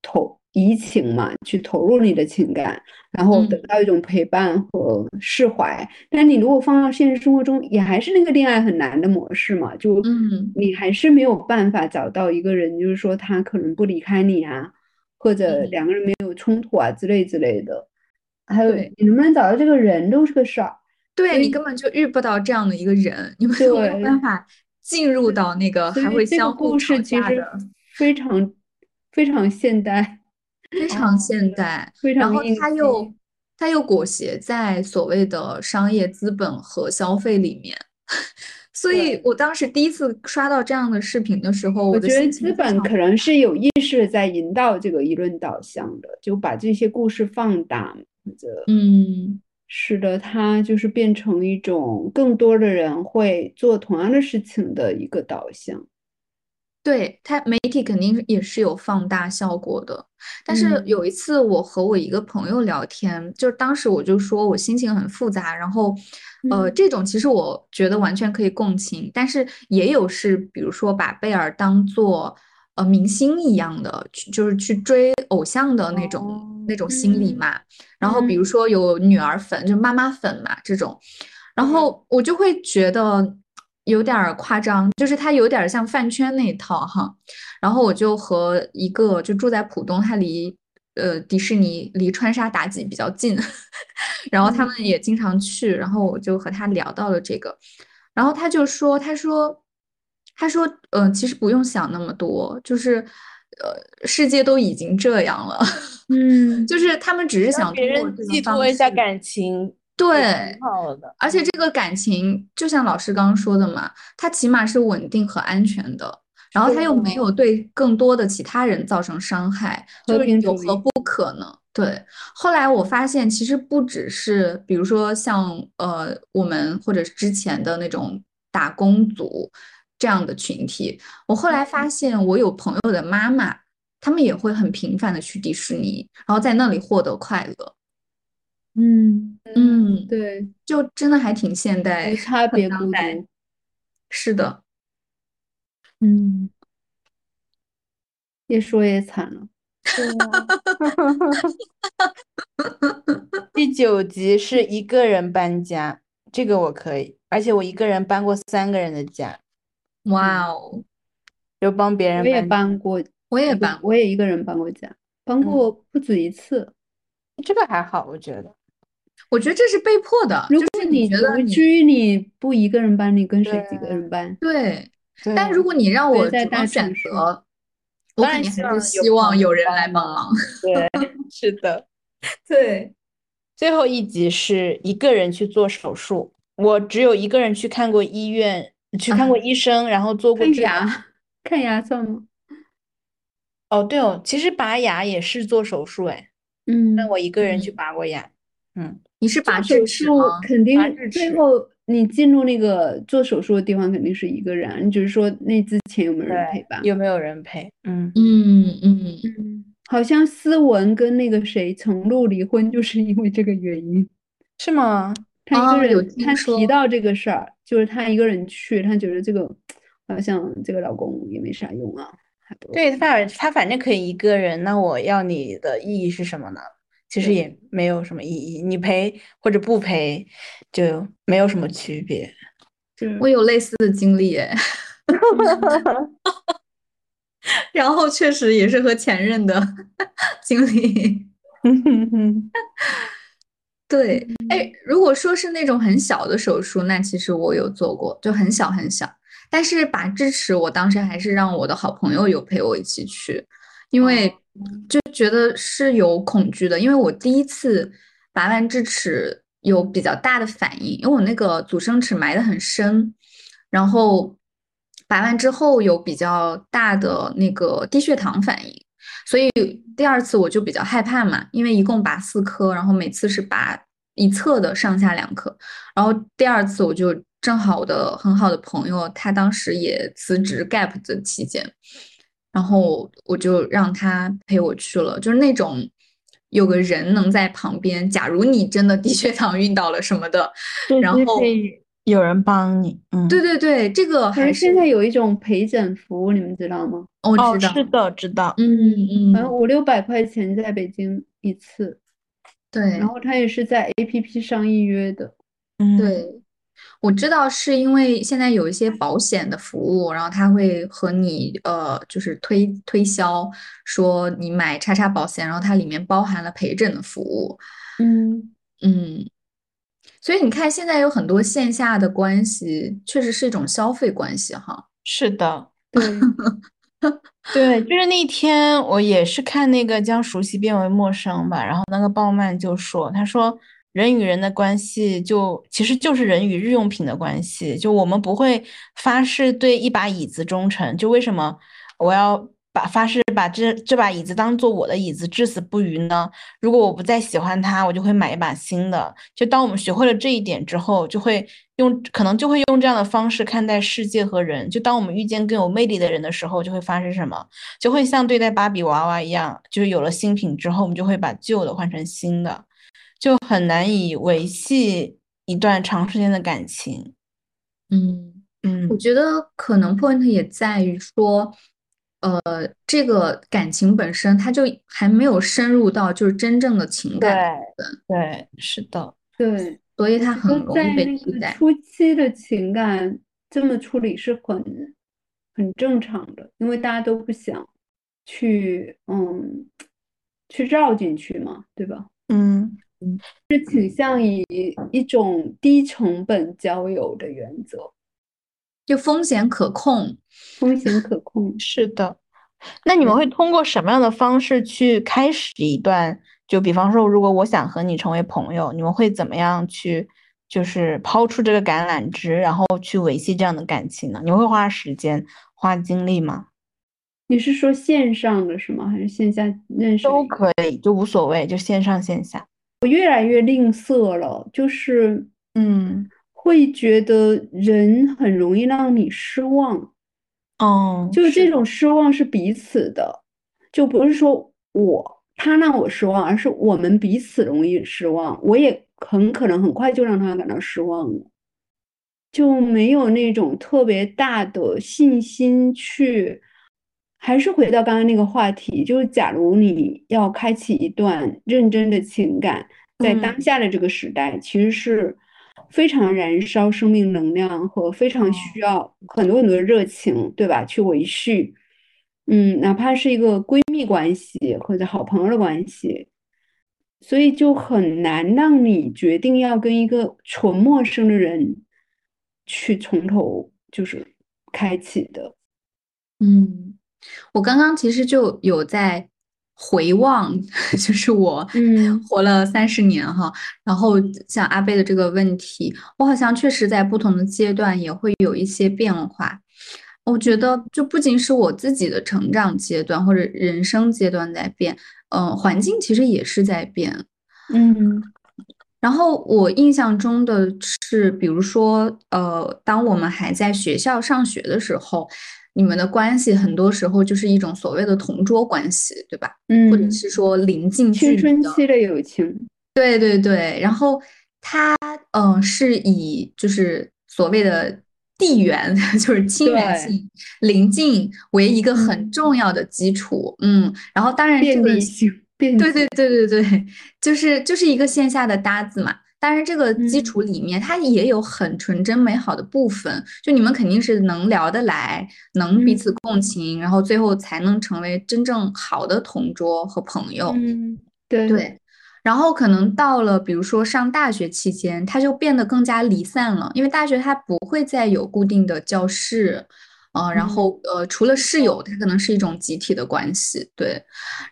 投。移情嘛，去投入你的情感，然后得嗯到一种陪伴和释怀。但你如果放到现实生活中，也还是那个恋爱很难的模式嘛，就嗯你还是没有办法找到一个人，就是说他可能不离开你啊，或者嗯两个人没有冲突啊之类之类的。还有你能不能找到这个人都是个事儿。对你根本就遇不到这样的一个人，你们没有办法进入到那个还会相互吵故事其实架的，非常非常现代，非常现代。非然后它又它又裹挟在所谓的商业资本和消费里面，所以我当时第一次刷到这样的视频的时候，我觉得资本可能是有意识地在引导这个舆论导向的，就把这些故事放大，或者嗯使得它就是变成一种更多的人会做同样的事情的一个导向。对，它媒体肯定也是有放大效果的，但是嗯。有一次我和我一个朋友聊天，就是当时我就说我心情很复杂，然后呃嗯。这种其实我觉得完全可以共情，但是也有是比如说把贝尔当做呃明星一样的，就是去追偶像的那种那种心理嗯。嘛，然后比如嗯。说有女儿粉，就妈妈粉嘛这种，然后我就会觉得有点儿夸张，就是它有点儿像饭圈那一套哈。然后我就和一个就住在浦东，他离呃迪士尼离川沙妲己比较近，然后他们也经常去，然后我就和他聊到了这个，然后他就说，他说，他说，呃，其实不用想那么多，就是呃，世界都已经这样了，嗯。就是他们只是想通过人寄托一下感情，对挺好的。而且这个感情，就像老师刚刚说的嘛，它起码是稳定和安全的，然后他又没有对更多的其他人造成伤害，和就是有何不可呢？对。后来我发现，其实不只是，比如说像呃我们或者是之前的那种打工族这样的群体，我后来发现，我有朋友的妈妈，他们也会很频繁的去迪士尼，然后在那里获得快乐。嗯嗯，对，就真的还挺现代无，差很别孤独。是的，嗯，越说越惨了。第九集是一个人搬家，这个我可以，而且我一个人搬过三个人的家，哇哦，就帮别人我也搬搬过，我也我搬过，我也一个人搬过家，搬过不止一次。这个还好，我觉得。我觉得这是被迫的，如果你觉得你独居，你不一个人搬，你跟谁几个人搬？对，对但如果你让我对在大主动选择，我当然肯定还希望有是希望有人来帮忙。对，是的。对，最后一集是一个人去做手术，我只有一个人去看过医院，去看过医生，然后做过治疗。牙，看牙算吗？哦，对哦，其实拔牙也是做手术哎，嗯，那我一个人去嗯拔过牙。嗯，你是把手智齿术吗？肯定最后你进入那个做手术的地方肯定是一个人啊，你只是说那之前有没有人陪对，伴？有没有人陪？嗯，嗯嗯，嗯，好像思文跟那个谁程璐离婚就是因为这个原因。是吗？他一个人，他提到这个事儿，就是他一个人去，他觉得这个好像这个老公也没啥用啊，对，他反他反正可以一个人，那我要你的意义是什么呢？其实也没有什么意义，你赔或者不赔就没有什么区别。我有类似的经历哎，然后确实也是和前任的 经历。对，哎，如果说是那种很小的手术，那其实我有做过，就很小很小。但是拔智齿，我当时还是让我的好朋友有陪我一起去，因为就觉得是有恐惧的，因为我第一次拔完智齿有比较大的反应，因为我那个阻生齿埋得很深，然后拔完之后有比较大的那个低血糖反应。所以第二次我就比较害怕嘛，因为一共拔四颗，然后每次是拔一侧的上下两颗，然后第二次我就正好我的很好的朋友，他当时也辞职 gap 的期间，然后我就让他陪我去了，就是那种有个人能在旁边，假如你真的低血糖晕倒了什么的，然后可以有人帮你，嗯，对对对，这个还是现在有一种陪诊服务，你们知道吗？哦，我知道，是的，知道，嗯嗯，反正五六百块钱在北京一次，对。然后他也是在 APP 上预约的。嗯，对，我知道是因为现在有一些保险的服务，然后他会和你呃，就是推推销说你买叉叉保险，然后它里面包含了陪诊的服务，嗯，嗯，所以你看现在有很多线下的关系，确实是一种消费关系哈。是的，对，对，就是那天我也是看那个将熟悉变为陌生吧，然后那个鲍曼就说，他说人与人的关系就其实就是人与日用品的关系，就我们不会发誓对一把椅子忠诚，就为什么我要把发誓把这这把椅子当做我的椅子至死不渝呢？如果我不再喜欢它，我就会买一把新的。就当我们学会了这一点之后，就会用可能就会用这样的方式看待世界和人。就当我们遇见更有魅力的人的时候，就会发生什么？就会像对待芭比娃娃一样，就是有了新品之后，我们就会把旧的换成新的，就很难以维系一段长时间的感情。嗯，嗯我觉得可能 point 也在于说，呃，这个感情本身它就还没有深入到就是真正的情感对，对，是的，对，所以它很容易被替代。初期的情感这么处理是很很正常的，因为大家都不想去嗯去绕进去嘛，对吧？嗯是倾向于一种低成本交友的原则，就风险可控，风险可控。是的。那你们会通过什么样的方式去开始一段？就比方说，如果我想和你成为朋友，你们会怎么样去，就是抛出这个橄榄枝，然后去维系这样的感情呢？你会花时间、花精力吗？你是说线上的是吗？还是线下认识都可以，就无所谓，就线上线下。我越来越吝啬了，就是嗯，会觉得人很容易让你失望，哦，就是。这种失望是彼此的，就不是说我他让我失望，而是我们彼此容易失望，我也很可能很快就让他感到失望了，就没有那种特别大的信心去。还是回到刚刚那个话题，就是假如你要开启一段认真的情感，在当嗯。下的这个时代，其实是非常燃烧生命能量和非常需要很多很多的热情，对吧？去维续，嗯，哪怕是一个闺蜜关系或者好朋友的关系，所以就很难让你决定要跟一个纯陌生的人去从头就是开启的。嗯，我刚刚其实就有在回望，就是我嗯活了三十年哈，然后像阿贝的这个问题，我好像确实在不同的阶段也会有一些变化。我觉得就不仅是我自己的成长阶段或者人生阶段在变，嗯、环境其实也是在变。嗯然后我印象中的是，比如说，呃，当我们还在学校上学的时候，你们的关系很多时候就是一种所谓的同桌关系，对吧？嗯或者嗯，是说临近青。春期的友情，对对对，然后它嗯、呃是以就是所谓的地缘，就是亲缘性、临近为一个很嗯重要的基础，嗯，然后当然这便个利性，便对对对对对，就是就是一个线下的搭子嘛。当然，这个基嗯。础里面它也有很纯真美好的部分，就你们肯定是能聊得来，能彼嗯。此共情，然后最后才能成为真正好的同桌和朋友。嗯，对。对，然后可能到了比如说上大学期间，它就变得更加离散了，因为大学它不会再有固定的教室，呃，然后呃，除了室友，它可能是一种集体的关系，对，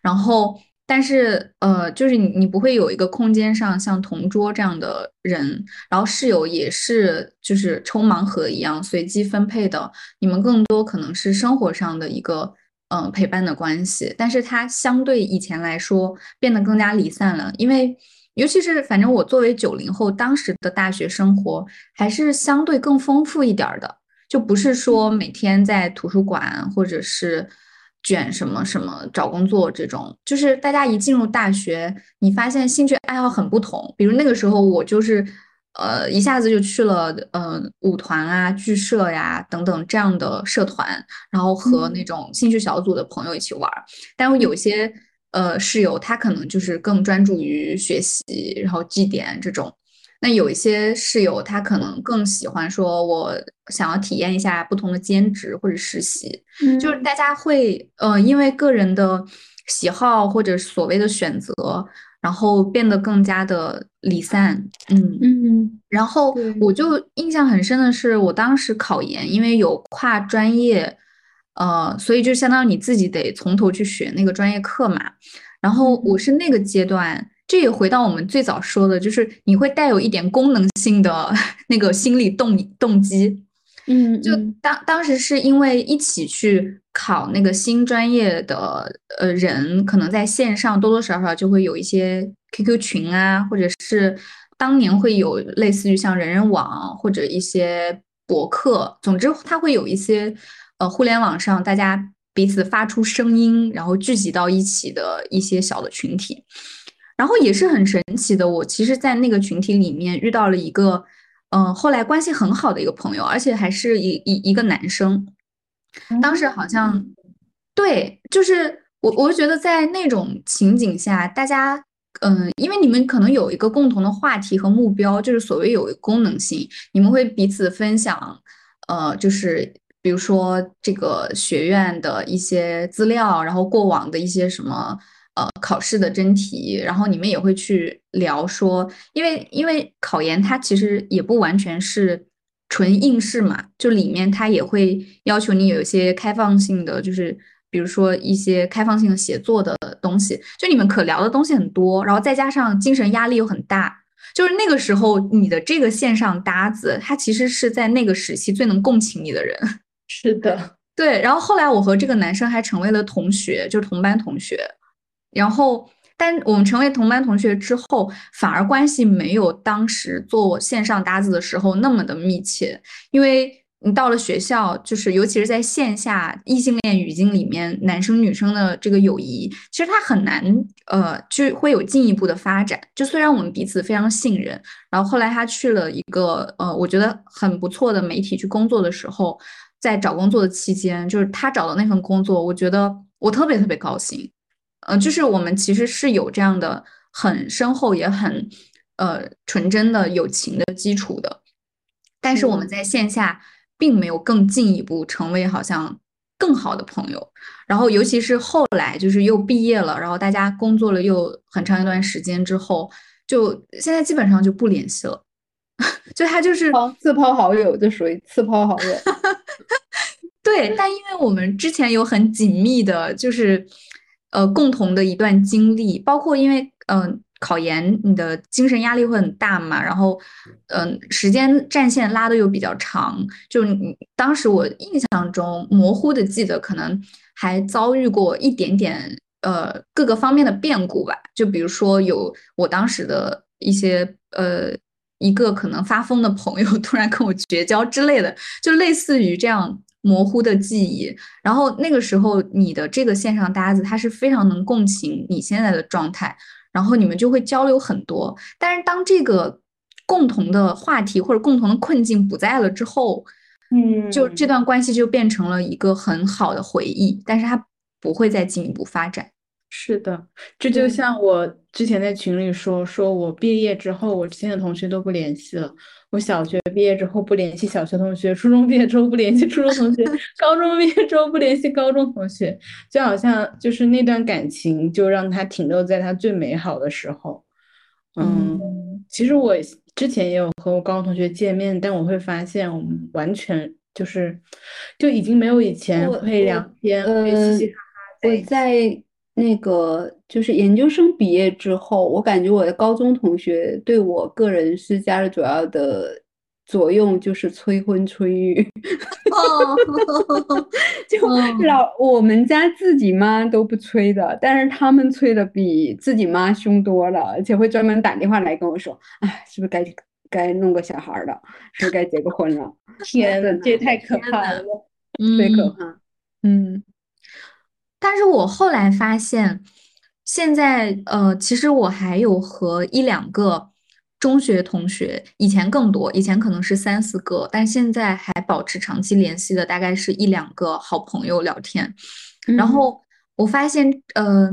然后但是呃，就是你你不会有一个空间上像同桌这样的人，然后室友也是就是抽盲盒一样随机分配的，你们更多可能是生活上的一个。嗯、陪伴的关系，但是它相对以前来说变得更加离散了，因为尤其是反正我作为九零后，当时的大学生活还是相对更丰富一点的，就不是说每天在图书馆或者是卷什么什么找工作这种，就是大家一进入大学，你发现兴趣爱好很不同，比如那个时候我就是呃，一下子就去了呃舞团啊、剧社呀等等这样的社团，然后和那种兴趣小组的朋友一起玩儿。但我有些呃室友，他可能就是更专注于学习，然后绩点这种。那有一些室友，他可能更喜欢说，我想要体验一下不同的兼职或者实习，就是大家会呃因为个人的喜好或者所谓的选择。然后变得更加的离散，嗯嗯，然后我就印象很深的是，我当时考研，因为有跨专业，呃，所以就相当于你自己得从头去学那个专业课嘛。然后我是那个阶段，这也回到我们最早说的，就是你会带有一点功能性的 那个心理动动机。嗯，就当当时是因为一起去考那个新专业的呃人，可能在线上多多少少就会有一些 QQ 群啊，或者是当年会有类似于像人人网或者一些博客，总之它会有一些呃互联网上大家彼此发出声音，然后聚集到一起的一些小的群体，然后也是很神奇的，我其实，在那个群体里面遇到了一个。嗯，后来关系很好的一个朋友，而且还是一一一个男生。当时好像对，就是我，我觉得在那种情景下，大家嗯，因为你们可能有一个共同的话题和目标，就是所谓有功能性，你们会彼此分享，呃，就是比如说这个学院的一些资料，然后过往的一些什么。呃，考试的真题，然后你们也会去聊说，因为因为考研它其实也不完全是纯应试嘛，就里面它也会要求你有一些开放性的，就是比如说一些开放性的写作的东西，就你们可聊的东西很多，然后再加上精神压力又很大，就是那个时候你的这个线上搭子，他其实是在那个时期最能共情你的人。是的，对。然后后来我和这个男生还成为了同学，就是同班同学。然后，但我们成为同班同学之后，反而关系没有当时做线上搭子的时候那么的密切。因为你到了学校，就是尤其是在线下异性恋语境里面，男生女生的这个友谊，其实他很难，呃，就会有进一步的发展。就虽然我们彼此非常信任，然后后来他去了一个，呃，我觉得很不错的媒体去工作的时候，在找工作的期间，就是他找的那份工作，我觉得我特别特别高兴。嗯，就是我们其实是有这样的很深厚也很呃纯真的友情的基础的，但是我们在线下并没有更进一步成为好像更好的朋友。然后尤其是后来就是又毕业了，然后大家工作了又很长一段时间之后，就现在基本上就不联系了。就他就是自抛好友，就属于自抛好友。对，但因为我们之前有很紧密的，就是。呃，共同的一段经历，包括因为嗯，考研你的精神压力会很大嘛，然后嗯，时间战线拉的又比较长，就当时我印象中模糊的记得，可能还遭遇过一点点呃各个方面的变故吧，就比如说有我当时的一些呃一个可能发疯的朋友突然跟我绝交之类的，就类似于这样。模糊的记忆，然后那个时候你的这个线上搭子他是非常能共情你现在的状态，然后你们就会交流很多。但是当这个共同的话题或者共同的困境不在了之后，嗯，就这段关系就变成了一个很好的回忆，但是它不会再进一步发展。是的，这就像我之前在群里说，说我毕业之后，我之前的同学都不联系了。我小学毕业之后不联系小学同学，初中毕业之后不联系初中同学，高中毕业之后不联系高中同学，就好像就是那段感情就让他停留在他最美好的时候。嗯，其实我之前也有和我高中同学见面，但我会发现我们完全就是就已经没有以前会聊天会嘻嘻哈哈。我在。那个就是研究生毕业之后，我感觉我的高中同学对我个人施加了主要的作用，就是催婚催育。哦，就老我们家自己妈都不催的，但是他们催的比自己妈凶多了，而且会专门打电话来跟我说：“哎，是不是该该弄个小孩了？是不是该结个婚了？” 天呐，这也太可怕了，特别可怕。嗯。但是我后来发现，现在呃，其实我还有和一两个中学同学，以前更多，以前可能是三四个，但现在还保持长期联系的大概是一两个好朋友聊天。然后我发现，呃，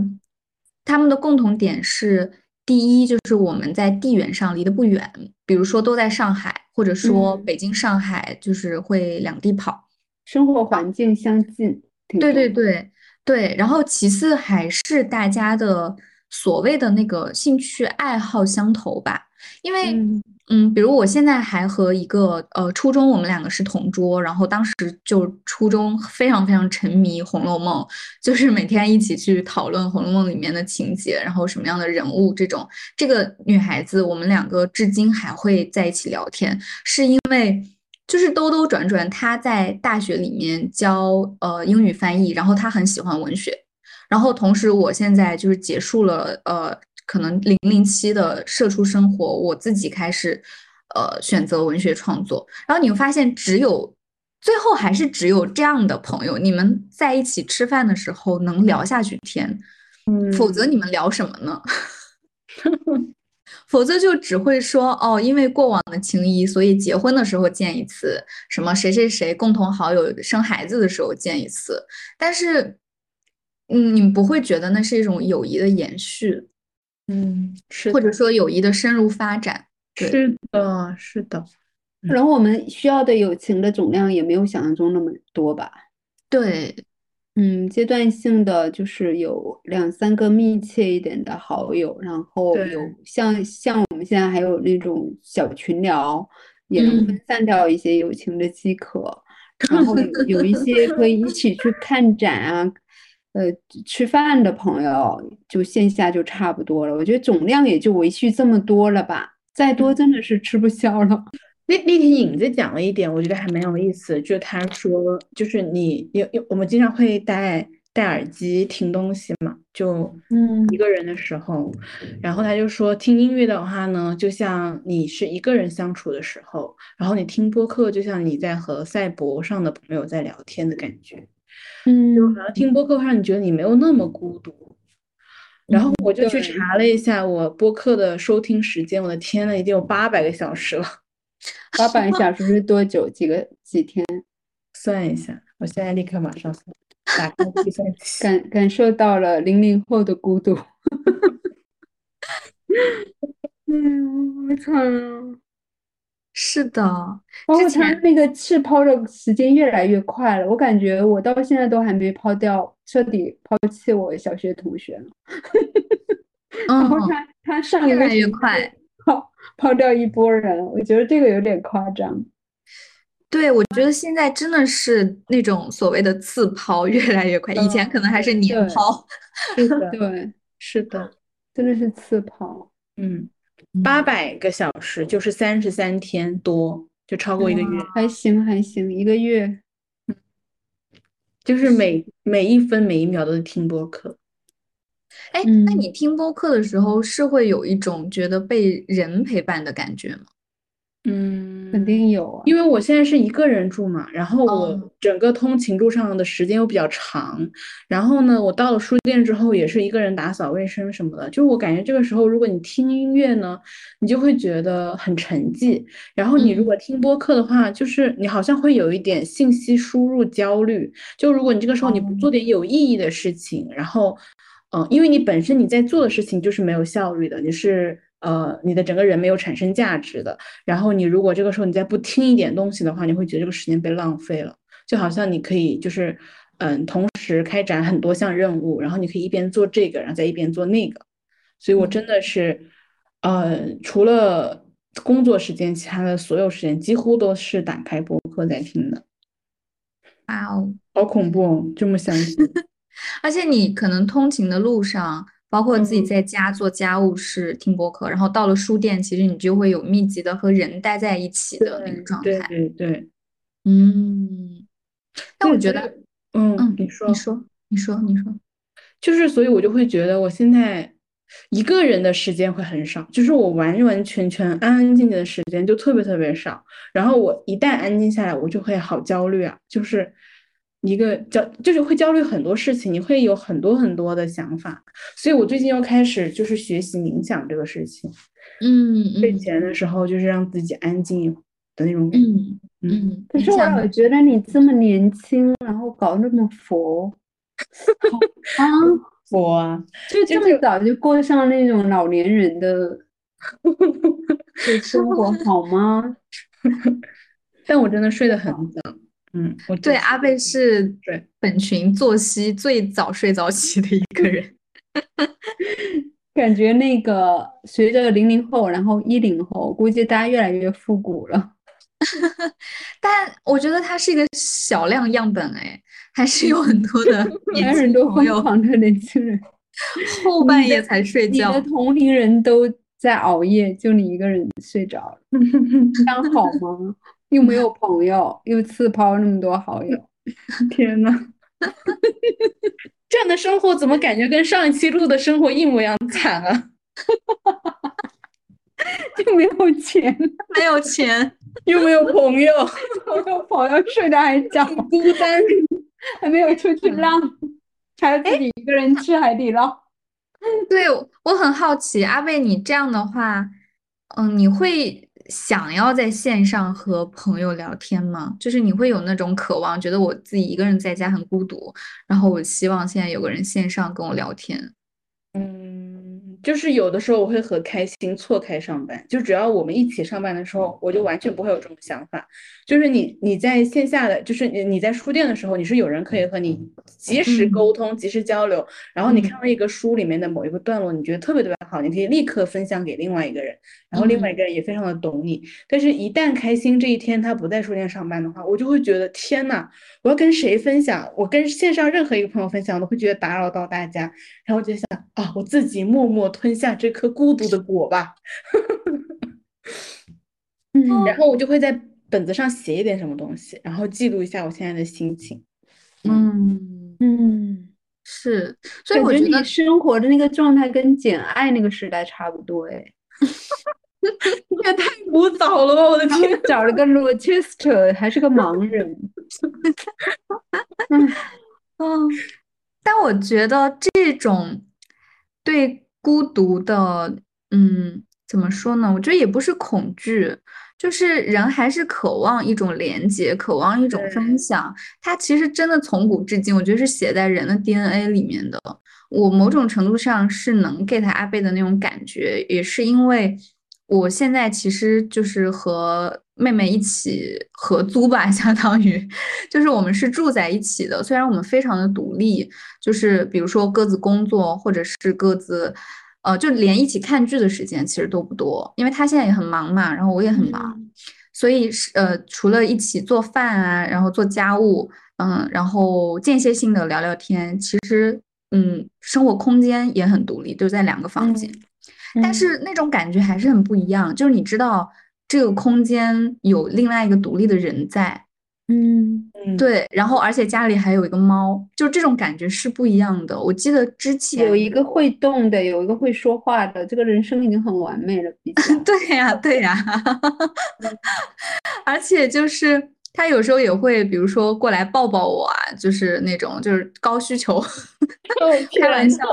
他们的共同点是，第一就是我们在地缘上离得不远，比如说都在上海，或者说北京、上海，就是会两地跑，生活环境相近。对对对对。然后其次还是大家的所谓的那个兴趣爱好相投吧。因为，嗯，比如我现在还和一个呃初中，我们两个是同桌，然后当时就初中非常非常沉迷《红楼梦》，就是每天一起去讨论《红楼梦》里面的情节，然后什么样的人物这种。这个女孩子，我们两个至今还会在一起聊天，是因为就是兜兜转转，他在大学里面教呃英语翻译，然后他很喜欢文学，然后同时我现在就是结束了呃。可能零零七的社畜生活，我自己开始，呃，选择文学创作。然后你会发现，只有最后还是只有这样的朋友，你们在一起吃饭的时候能聊下去天。嗯，否则你们聊什么呢？否则就只会说哦，因为过往的情谊，所以结婚的时候见一次，什么谁谁谁共同好友生孩子的时候见一次。但是，嗯，你们不会觉得那是一种友谊的延续。嗯，是，或者说友谊的深入发展，是的，是的。然后我们需要的友情的总量也没有想象中那么多吧？对，嗯，阶段性的就是有两三个密切一点的好友，然后有像像我们现在还有那种小群聊，也能分散掉一些友情的饥渴。然后有一些可以一起去看展啊。呃，吃饭的朋友就线下就差不多了，我觉得总量也就维续这么多了吧，再多真的是吃不消了。那那天影子讲了一点，我觉得还蛮有意思，就他说，就是你有有我们经常会戴戴耳机听东西嘛，就嗯一个人的时候，然后他就说听音乐的话呢，就像你是一个人相处的时候，然后你听播客就像你在和赛博上的朋友在聊天的感觉。嗯，就好像听播客会让你觉得你没有那么孤独。然后我就去查了一下我播客的收听时间，我的天呐，已经有八百个小时了。八百个小时是多久？几个几天？算一下，我现在立刻马上算，打开计算器。感感受到了零零后的孤独。嗯，好惨啊。是的，包括他那个气抛的时间越来越快了，我感觉我到现在都还没抛掉，彻底抛弃我小学同学呢。然后他他上越来越快抛 抛掉一波人，我觉得这个有点夸张。对，我觉得现在真的是那种所谓的次抛越来越快，以前可能还是年抛。是的，对，是的，真的是次抛。嗯。八百个小时就是三十三天多，就超过一个月，还行还行，一个月，就是每每一分每一秒都是听播客。哎，那你听播客的时候是会有一种觉得被人陪伴的感觉吗？嗯，肯定有啊，因为我现在是一个人住嘛，然后我整个通勤路上的时间又比较长，然后呢，我到了书店之后也是一个人打扫卫生什么的，就是我感觉这个时候如果你听音乐呢，你就会觉得很沉寂，然后你如果听播客的话，就是你好像会有一点信息输入焦虑，就如果你这个时候你不做点有意义的事情，然后，嗯，因为你本身你在做的事情就是没有效率的，你是。呃，你的整个人没有产生价值的。然后你如果这个时候你再不听一点东西的话，你会觉得这个时间被浪费了。就好像你可以就是，嗯，同时开展很多项任务，然后你可以一边做这个，然后再一边做那个。所以我真的是，呃，除了工作时间，其他的所有时间几乎都是打开播客在听的。哇哦，好恐怖哦！这么想起，而且你可能通勤的路上。包括自己在家做家务是听播客，然后到了书店，其实你就会有密集的和人待在一起的那个状态。对对对，嗯。但我觉得，嗯嗯，你说你说你说你说，就是，所以我就会觉得我现在一个人的时间会很少，就是我完完全全安安静静的时间就特别特别少。然后我一旦安静下来，我就会好焦虑啊，就是。一个焦，就是会焦虑很多事情，你会有很多很多的想法。所以我最近又开始就是学习冥想这个事情。嗯睡嗯前的时候就是让自己安静的那种感觉。嗯嗯，可是我冥想老觉得你这么年轻，然后搞那么佛，好 啊，佛啊，就这么早就过上那种老年人的 的生活，好吗？但我真的睡得很早。嗯，我对，阿贝是对本群作息最早睡早起的一个人。感觉那个随着零零后，然后一零后，估计大家越来越复古了。但我觉得它是一个小量样本，哎，还是有很多的 年轻还有很多朋友疯狂的年轻人，后半夜才睡觉你的。同龄人都在熬夜，就你一个人睡着了，这样好吗？又没有朋友，又自抛那么多好友，天呐，这样的生活怎么感觉跟上一期录的生活一模一样惨啊？就没有钱，没有钱，又没有朋友，没有朋友睡得还早，孤单。还没有出去浪，还要自己一个人吃海底捞。对，我很好奇，阿贝，你这样的话，嗯，你会想要在线上和朋友聊天吗？就是你会有那种渴望，觉得我自己一个人在家很孤独，然后我希望现在有个人线上跟我聊天。嗯，就是有的时候我会和开心错开上班，就只要我们一起上班的时候，我就完全不会有这种想法。就是你你在线下的，就是你你在书店的时候，你是有人可以和你及时沟通、及时交流。然后你看到一个书里面的某一个段落，你觉得特别特别好，你可以立刻分享给另外一个人，然后另外一个人也非常的懂你。但是，一旦开心这一天他不在书店上班的话，我就会觉得天呐，我要跟谁分享？我跟线上任何一个朋友分享，我都会觉得打扰到大家。然后我就想啊，我自己默默吞下这颗孤独的果吧。嗯然后我就会在本子上写一点什么东西，然后记录一下我现在的心情。嗯，嗯，是，所以感觉你我觉得生活的那个状态跟《简爱》那个时代差不多哎。也太古早了吧！我的天，找了个 Rochester，还是个盲人。嗯，嗯，但我觉得这种对孤独的，嗯，怎么说呢？我觉得也不是恐惧，就是人还是渴望一种连接，渴望一种分享。它其实真的从古至今，我觉得是写在人的 DNA 里面的。我某种程度上是能 get 阿贝的那种感觉，也是因为我现在其实就是和妹妹一起合租吧，相当于就是我们是住在一起的。虽然我们非常的独立，就是比如说各自工作，或者是各自，呃，就连一起看剧的时间其实都不多，因为她现在也很忙嘛，然后我也很忙，所以是呃，除了一起做饭啊，然后做家务，嗯，然后间歇性的聊聊天，其实嗯，生活空间也很独立，就在两个房间。但是那种感觉还是很不一样，就是你知道这个空间有另外一个独立的人在，嗯，嗯，对，然后而且家里还有一个猫，就这种感觉是不一样的。我记得之前有一个会动的，有一个会说话的，这个人生已经很完美了。对呀，对呀，而且就是他有时候也会，比如说过来抱抱我啊，就是那种就是高需求，开玩笑，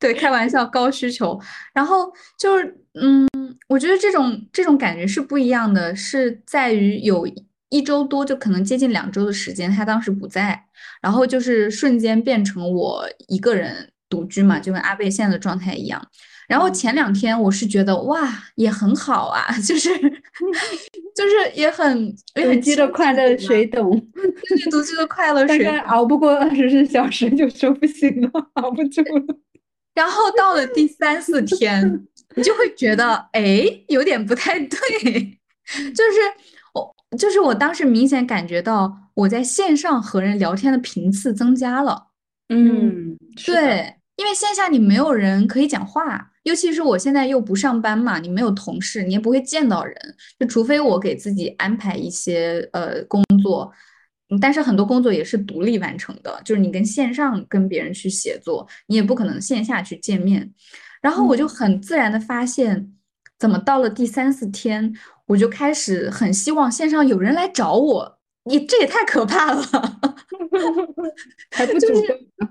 对，开玩笑，高需求。然后就是，嗯，我觉得这种这种感觉是不一样的，是在于有一周多，就可能接近两周的时间，他当时不在，然后就是瞬间变成我一个人独居嘛，就跟阿贝现在的状态一样。然后前两天我是觉得哇，也很好啊，就是就是也很也独很居的快乐谁懂？对对，独居的快乐 谁熬不过二十四小时就说不行了，熬不住了。然后到了第三四天，你就会觉得，哎，有点不太对，就是我，就是我当时明显感觉到我在线上和人聊天的频次增加了。嗯，对，因为线下你没有人可以讲话，尤其是我现在又不上班嘛，你没有同事，你也不会见到人，就除非我给自己安排一些呃工作。嗯但是很多工作也是独立完成的，就是你跟线上跟别人去协作，你也不可能线下去见面。然后我就很自然的发现，怎么到了第三四天，我就开始很希望线上有人来找我，你这也太可怕了，还不主动，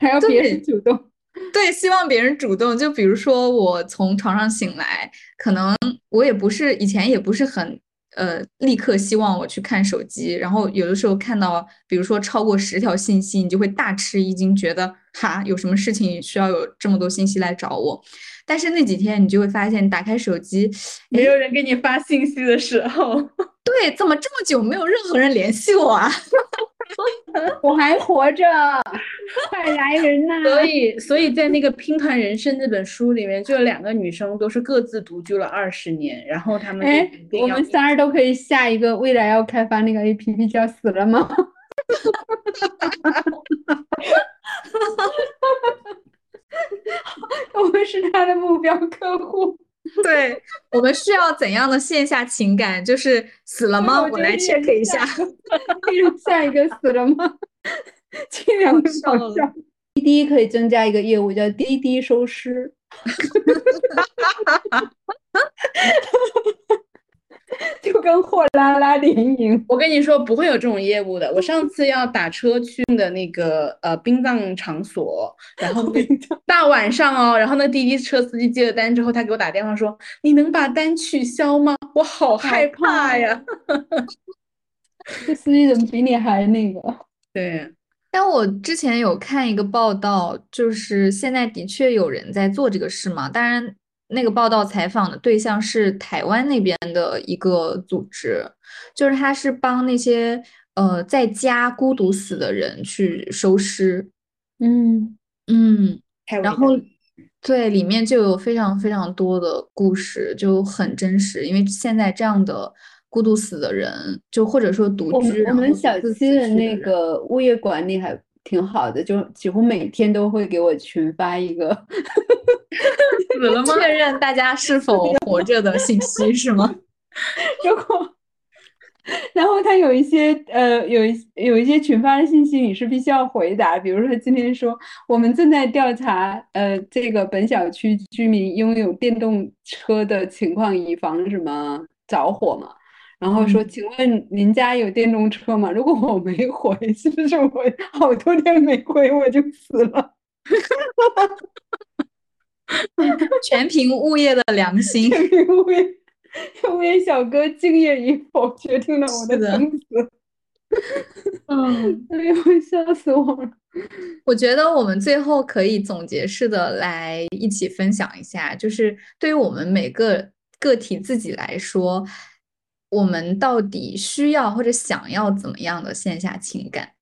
还要别人主动。对，希望别人主动。就比如说，我从床上醒来，可能我也不是以前也不是很呃立刻希望我去看手机，然后有的时候看到，比如说超过十条信息，你就会大吃一惊，觉得哈有什么事情需要有这么多信息来找我。但是那几天你就会发现，打开手机，没有人给你发信息的时候，对，怎么这么久没有任何人联系我啊？我还活着，快来人呐！所以，所以在那个《拼团人生》那本书里面，就有两个女生都是各自独居了二十年，然后他们哎，我们仨儿都可以下一个未来要开发那个 A P P 叫死了吗？我们是他的目标客户。对我们需要怎样的线下情感？就是死了吗？我来 check 一下。下一个死了吗？这两个搞笑。滴滴可以增加一个业务，叫滴滴收尸。就跟货拉拉 联营，我跟你说不会有这种业务的。我上次要打车去的那个呃殡葬场所，然后大晚上哦，然后那滴滴车司机接了单之后，他给我打电话说：“你能把单取消吗？”我好害怕呀！这司机怎么比你还那个？对，但我之前有看一个报道，就是现在的确有人在做这个事嘛，当然。那个报道采访的对象是台湾那边的一个组织，就是他是帮那些呃在家孤独死的人去收尸，嗯。嗯，然后对里面就有非常非常多的故事，就很真实，因为现在这样的孤独死的人，就或者说独居，我们小区的那个物业管理还挺好的，就几乎每天都会给我群发一个。死了吗？确认大家是否活着的信息 是吗？如果，然后他有一些呃，有一有一些群发的信息，你是必须要回答。比如说今天说我们正在调查呃这个本小区居民拥有电动车的情况，以防什么着火嘛。然后说，请问您家有电动车吗？如果我没回，是不是我好多天没回我就死了？全凭物业的良心，全凭物业物业小哥敬业与否决定了我的生死。嗯，哎呦，笑死我了！我觉得我们最后可以总结式的来一起分享一下，就是对于我们每个个体自己来说，我们到底需要或者想要怎么样的线下情感？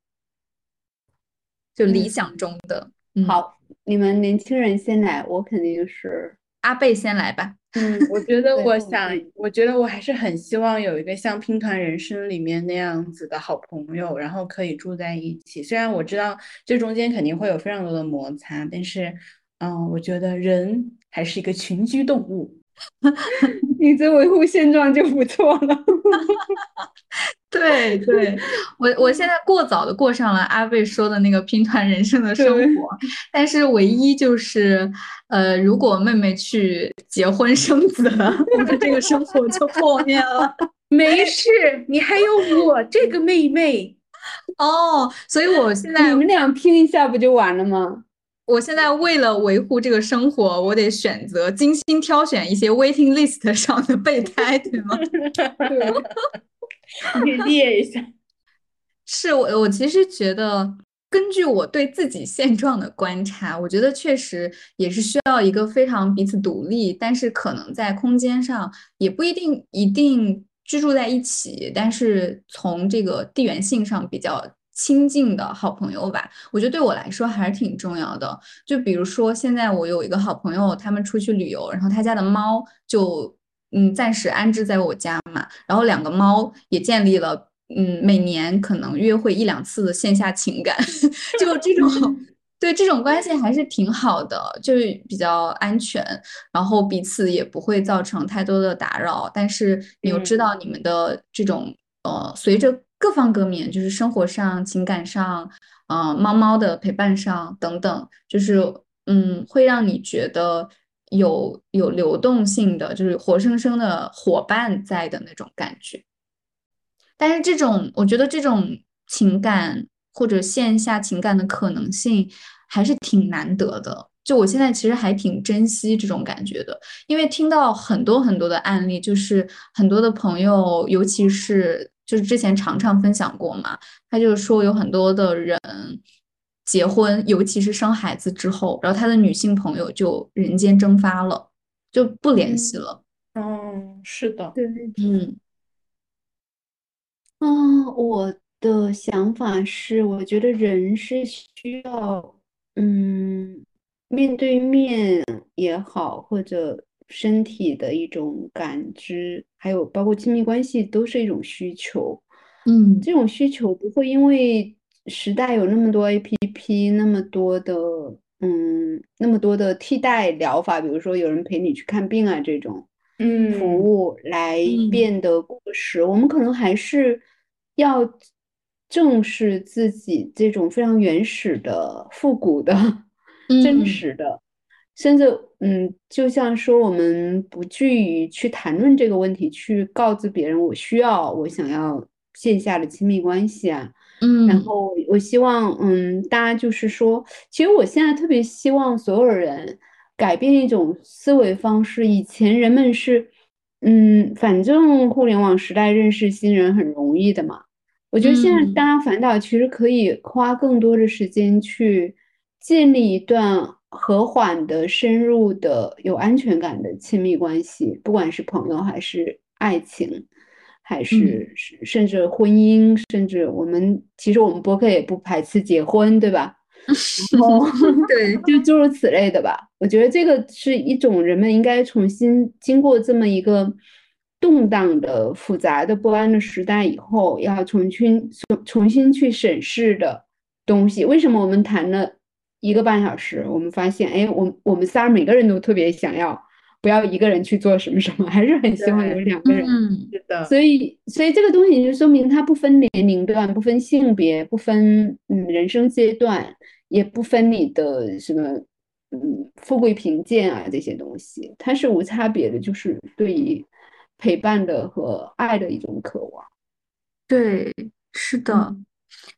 就理想中的。好，你们年轻人先来，我肯定是阿贝先来吧。嗯，我觉得我想，我觉得我还是很希望有一个像《拼团人生》里面那样子的好朋友，然后可以住在一起。虽然我知道这中间肯定会有非常多的摩擦，但是，嗯，我觉得人还是一个群居动物。你这维护现状就不错了。对对，我我现在过早的过上了阿贝说的那个拼团人生的生活，但是唯一就是，呃，如果妹妹去结婚生子了，我的这个生活就破灭了。没事，你还有我这个妹妹。哦，所以我现在你们俩拼一下不就完了吗？我现在为了维护这个生活，我得选择精心挑选一些 waiting list 上的备胎，对吗？你列一下。是我，我其实觉得，根据我对自己现状的观察，我觉得确实也是需要一个非常彼此独立，但是可能在空间上也不一定一定居住在一起，但是从这个地缘性上比较。亲近的好朋友吧，我觉得对我来说还是挺重要的。就比如说，现在我有一个好朋友，他们出去旅游，然后他家的猫就嗯暂时安置在我家嘛，然后两个猫也建立了嗯每年可能约会一两次的线下情感，就这种 对这种关系还是挺好的，就是比较安全，然后彼此也不会造成太多的打扰，但是你又知道你们的这种呃随着。各方各面，就是生活上、情感上，嗯，猫猫的陪伴上等等，就是嗯，会让你觉得有有流动性的，就是活生生的伙伴在的那种感觉。但是这种我觉得这种情感或者线下情感的可能性还是挺难得的。就我现在其实还挺珍惜这种感觉的，因为听到很多很多的案例，就是很多的朋友，尤其是就是之前常常分享过嘛，他就是说有很多的人结婚，尤其是生孩子之后，然后他的女性朋友就人间蒸发了，就不联系了。嗯，是的，对，嗯嗯，我的想法是，我觉得人是需要，嗯。面对面也好，或者身体的一种感知，还有包括亲密关系，都是一种需求。嗯，这种需求不会因为时代有那么多 APP，那么多的嗯，那么多的替代疗法，比如说有人陪你去看病啊这种嗯服务来变得过时。我们可能还是要正视自己这种非常原始的、复古的。真实的，甚至嗯，就像说我们不惧于去谈论这个问题，去告知别人我需要，我想要线下的亲密关系啊，嗯，然后我希望嗯，大家就是说，其实我现在特别希望所有人改变一种思维方式。以前人们是嗯，反正互联网时代认识新人很容易的嘛，我觉得现在大家反倒其实可以花更多的时间去。建立一段和缓的、深入的、有安全感的亲密关系，不管是朋友还是爱情，还是甚至婚姻，甚至我们其实我们博客也不排斥结婚，对吧？对，就诸如此类的吧。我觉得这个是一种人们应该重新经过这么一个动荡的、复杂的、不安的时代以后，要重新重重新去审视的东西。为什么我们谈了？一个半小时，我们发现，哎，我我们仨每个人都特别想要，不要一个人去做什么什么，还是很希望有两个人。嗯，是的。所以，所以这个东西就说明它不分年龄段，不分性别，不分嗯人生阶段，也不分你的什么嗯富贵贫贱啊这些东西，它是无差别的，就是对于陪伴的和爱的一种渴望。对，是的，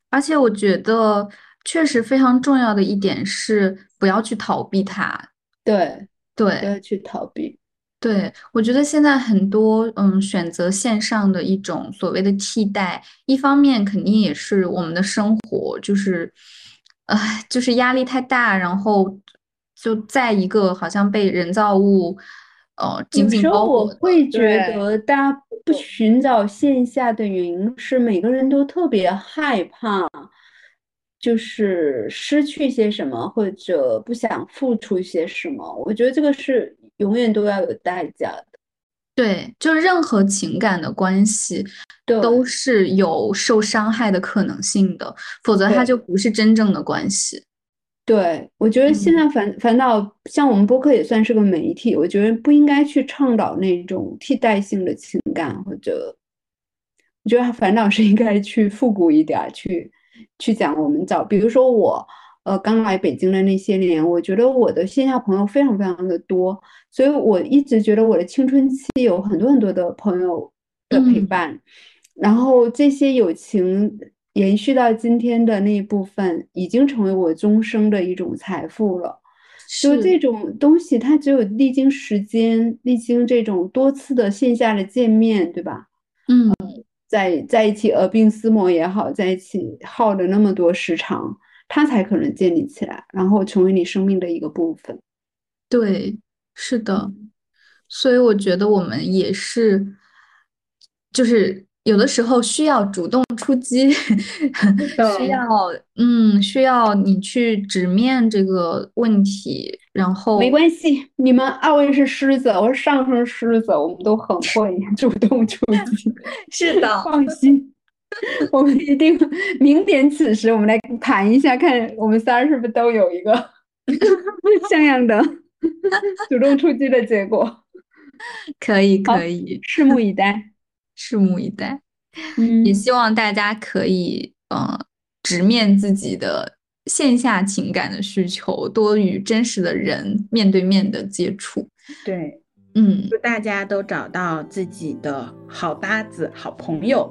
而且我觉得。确实非常重要的一点是不要去逃避它，对对，不要去逃避。对我觉得现在很多嗯选择线上的一种所谓的替代，一方面肯定也是我们的生活就是，唉，就是压力太大，然后就在一个好像被人造物呃紧紧包裹。我会觉得大家不寻找线下的原因是每个人都特别害怕。就是失去些什么，或者不想付出些什么，我觉得这个是永远都要有代价的。对，就任何情感的关系，都是有受伤害的可能性的，否则它就不是真正的关系。对，我觉得现在反反倒像我们播客也算是个媒体，我觉得不应该去倡导那种替代性的情感，或者我觉得反倒是应该去复古一点，去。去讲我们找，比如说我，呃，刚来北京的那些年，我觉得我的线下朋友非常非常的多，所以我一直觉得我的青春期有很多很多的朋友的陪伴，然后这些友情延续到今天的那一部分，已经成为我终生的一种财富了。就这种东西，它只有历经时间，历经这种多次的线下的见面，对吧？嗯。在在一起耳鬓厮磨也好，在一起耗了那么多时长，它才可能建立起来，然后成为你生命的一个部分。对，是的，所以我觉得我们也是，就是。有的时候需要主动出击，需要嗯，需要你去直面这个问题，然后没关系，你们二位是狮子，我是上升狮子，我们都很会 主动出击。是的，放心，我们一定明点此时，我们来谈一下，看我们仨是不是都有一个像样的主动出击的结果。可以，可以，拭目以待。拭目以待，也希望大家可以，嗯，直面自己的线下情感的需求，多与真实的人面对面的接触。对，嗯，祝大家都找到自己的好搭子、好朋友。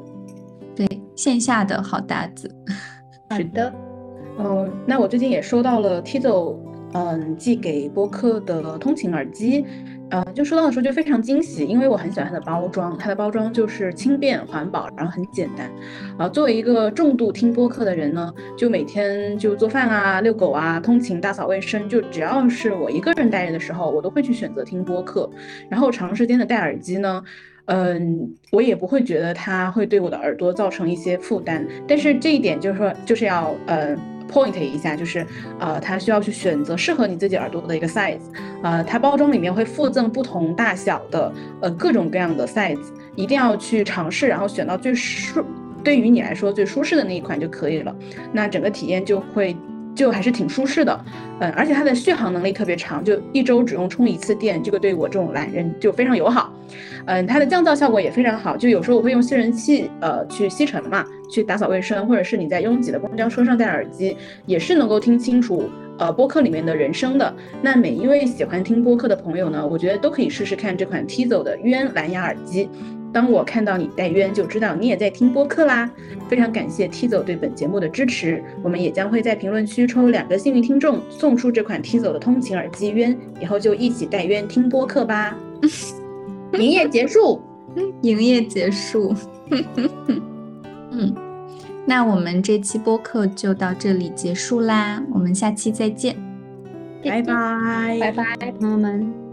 对线下的好搭子。是的，嗯，那我最近也收到了 Tizo 嗯寄给播客的通勤耳机。呃，就收到的时候就非常惊喜，因为我很喜欢它的包装，它的包装就是轻便环保，然后很简单。啊，作为一个重度听播客的人呢，就每天就做饭啊、遛狗啊、通勤、打扫卫生，就只要是我一个人待着的时候，我都会去选择听播客。然后长时间的戴耳机呢，嗯，我也不会觉得它会对我的耳朵造成一些负担。但是这一点就是说，就是要呃。Point 一下，就是呃，它需要去选择适合你自己耳朵的一个 size，呃，它包装里面会附赠不同大小的呃各种各样的 size，一定要去尝试，然后选到最舒对于你来说最舒适的那一款就可以了，那整个体验就会就还是挺舒适的，嗯，而且它的续航能力特别长，就一周只用充一次电，这个对我这种懒人就非常友好。嗯，它的降噪效果也非常好，就有时候我会用吸尘器，呃，去吸尘嘛，去打扫卫生，或者是你在拥挤的公交车上戴耳机，也是能够听清楚，呃，播客里面的人声的。那每一位喜欢听播客的朋友呢，我觉得都可以试试看这款 Tizo 的渊蓝牙耳机。当我看到你戴渊，就知道你也在听播客啦。非常感谢 Tizo 对本节目的支持，我们也将会在评论区抽两个幸运听众，送出这款 Tizo 的通勤耳机渊，以后就一起戴渊听播客吧。营业结束，营业结束。嗯，那我们这期播客就到这里结束啦，我们下期再见，拜拜，拜拜，朋友们。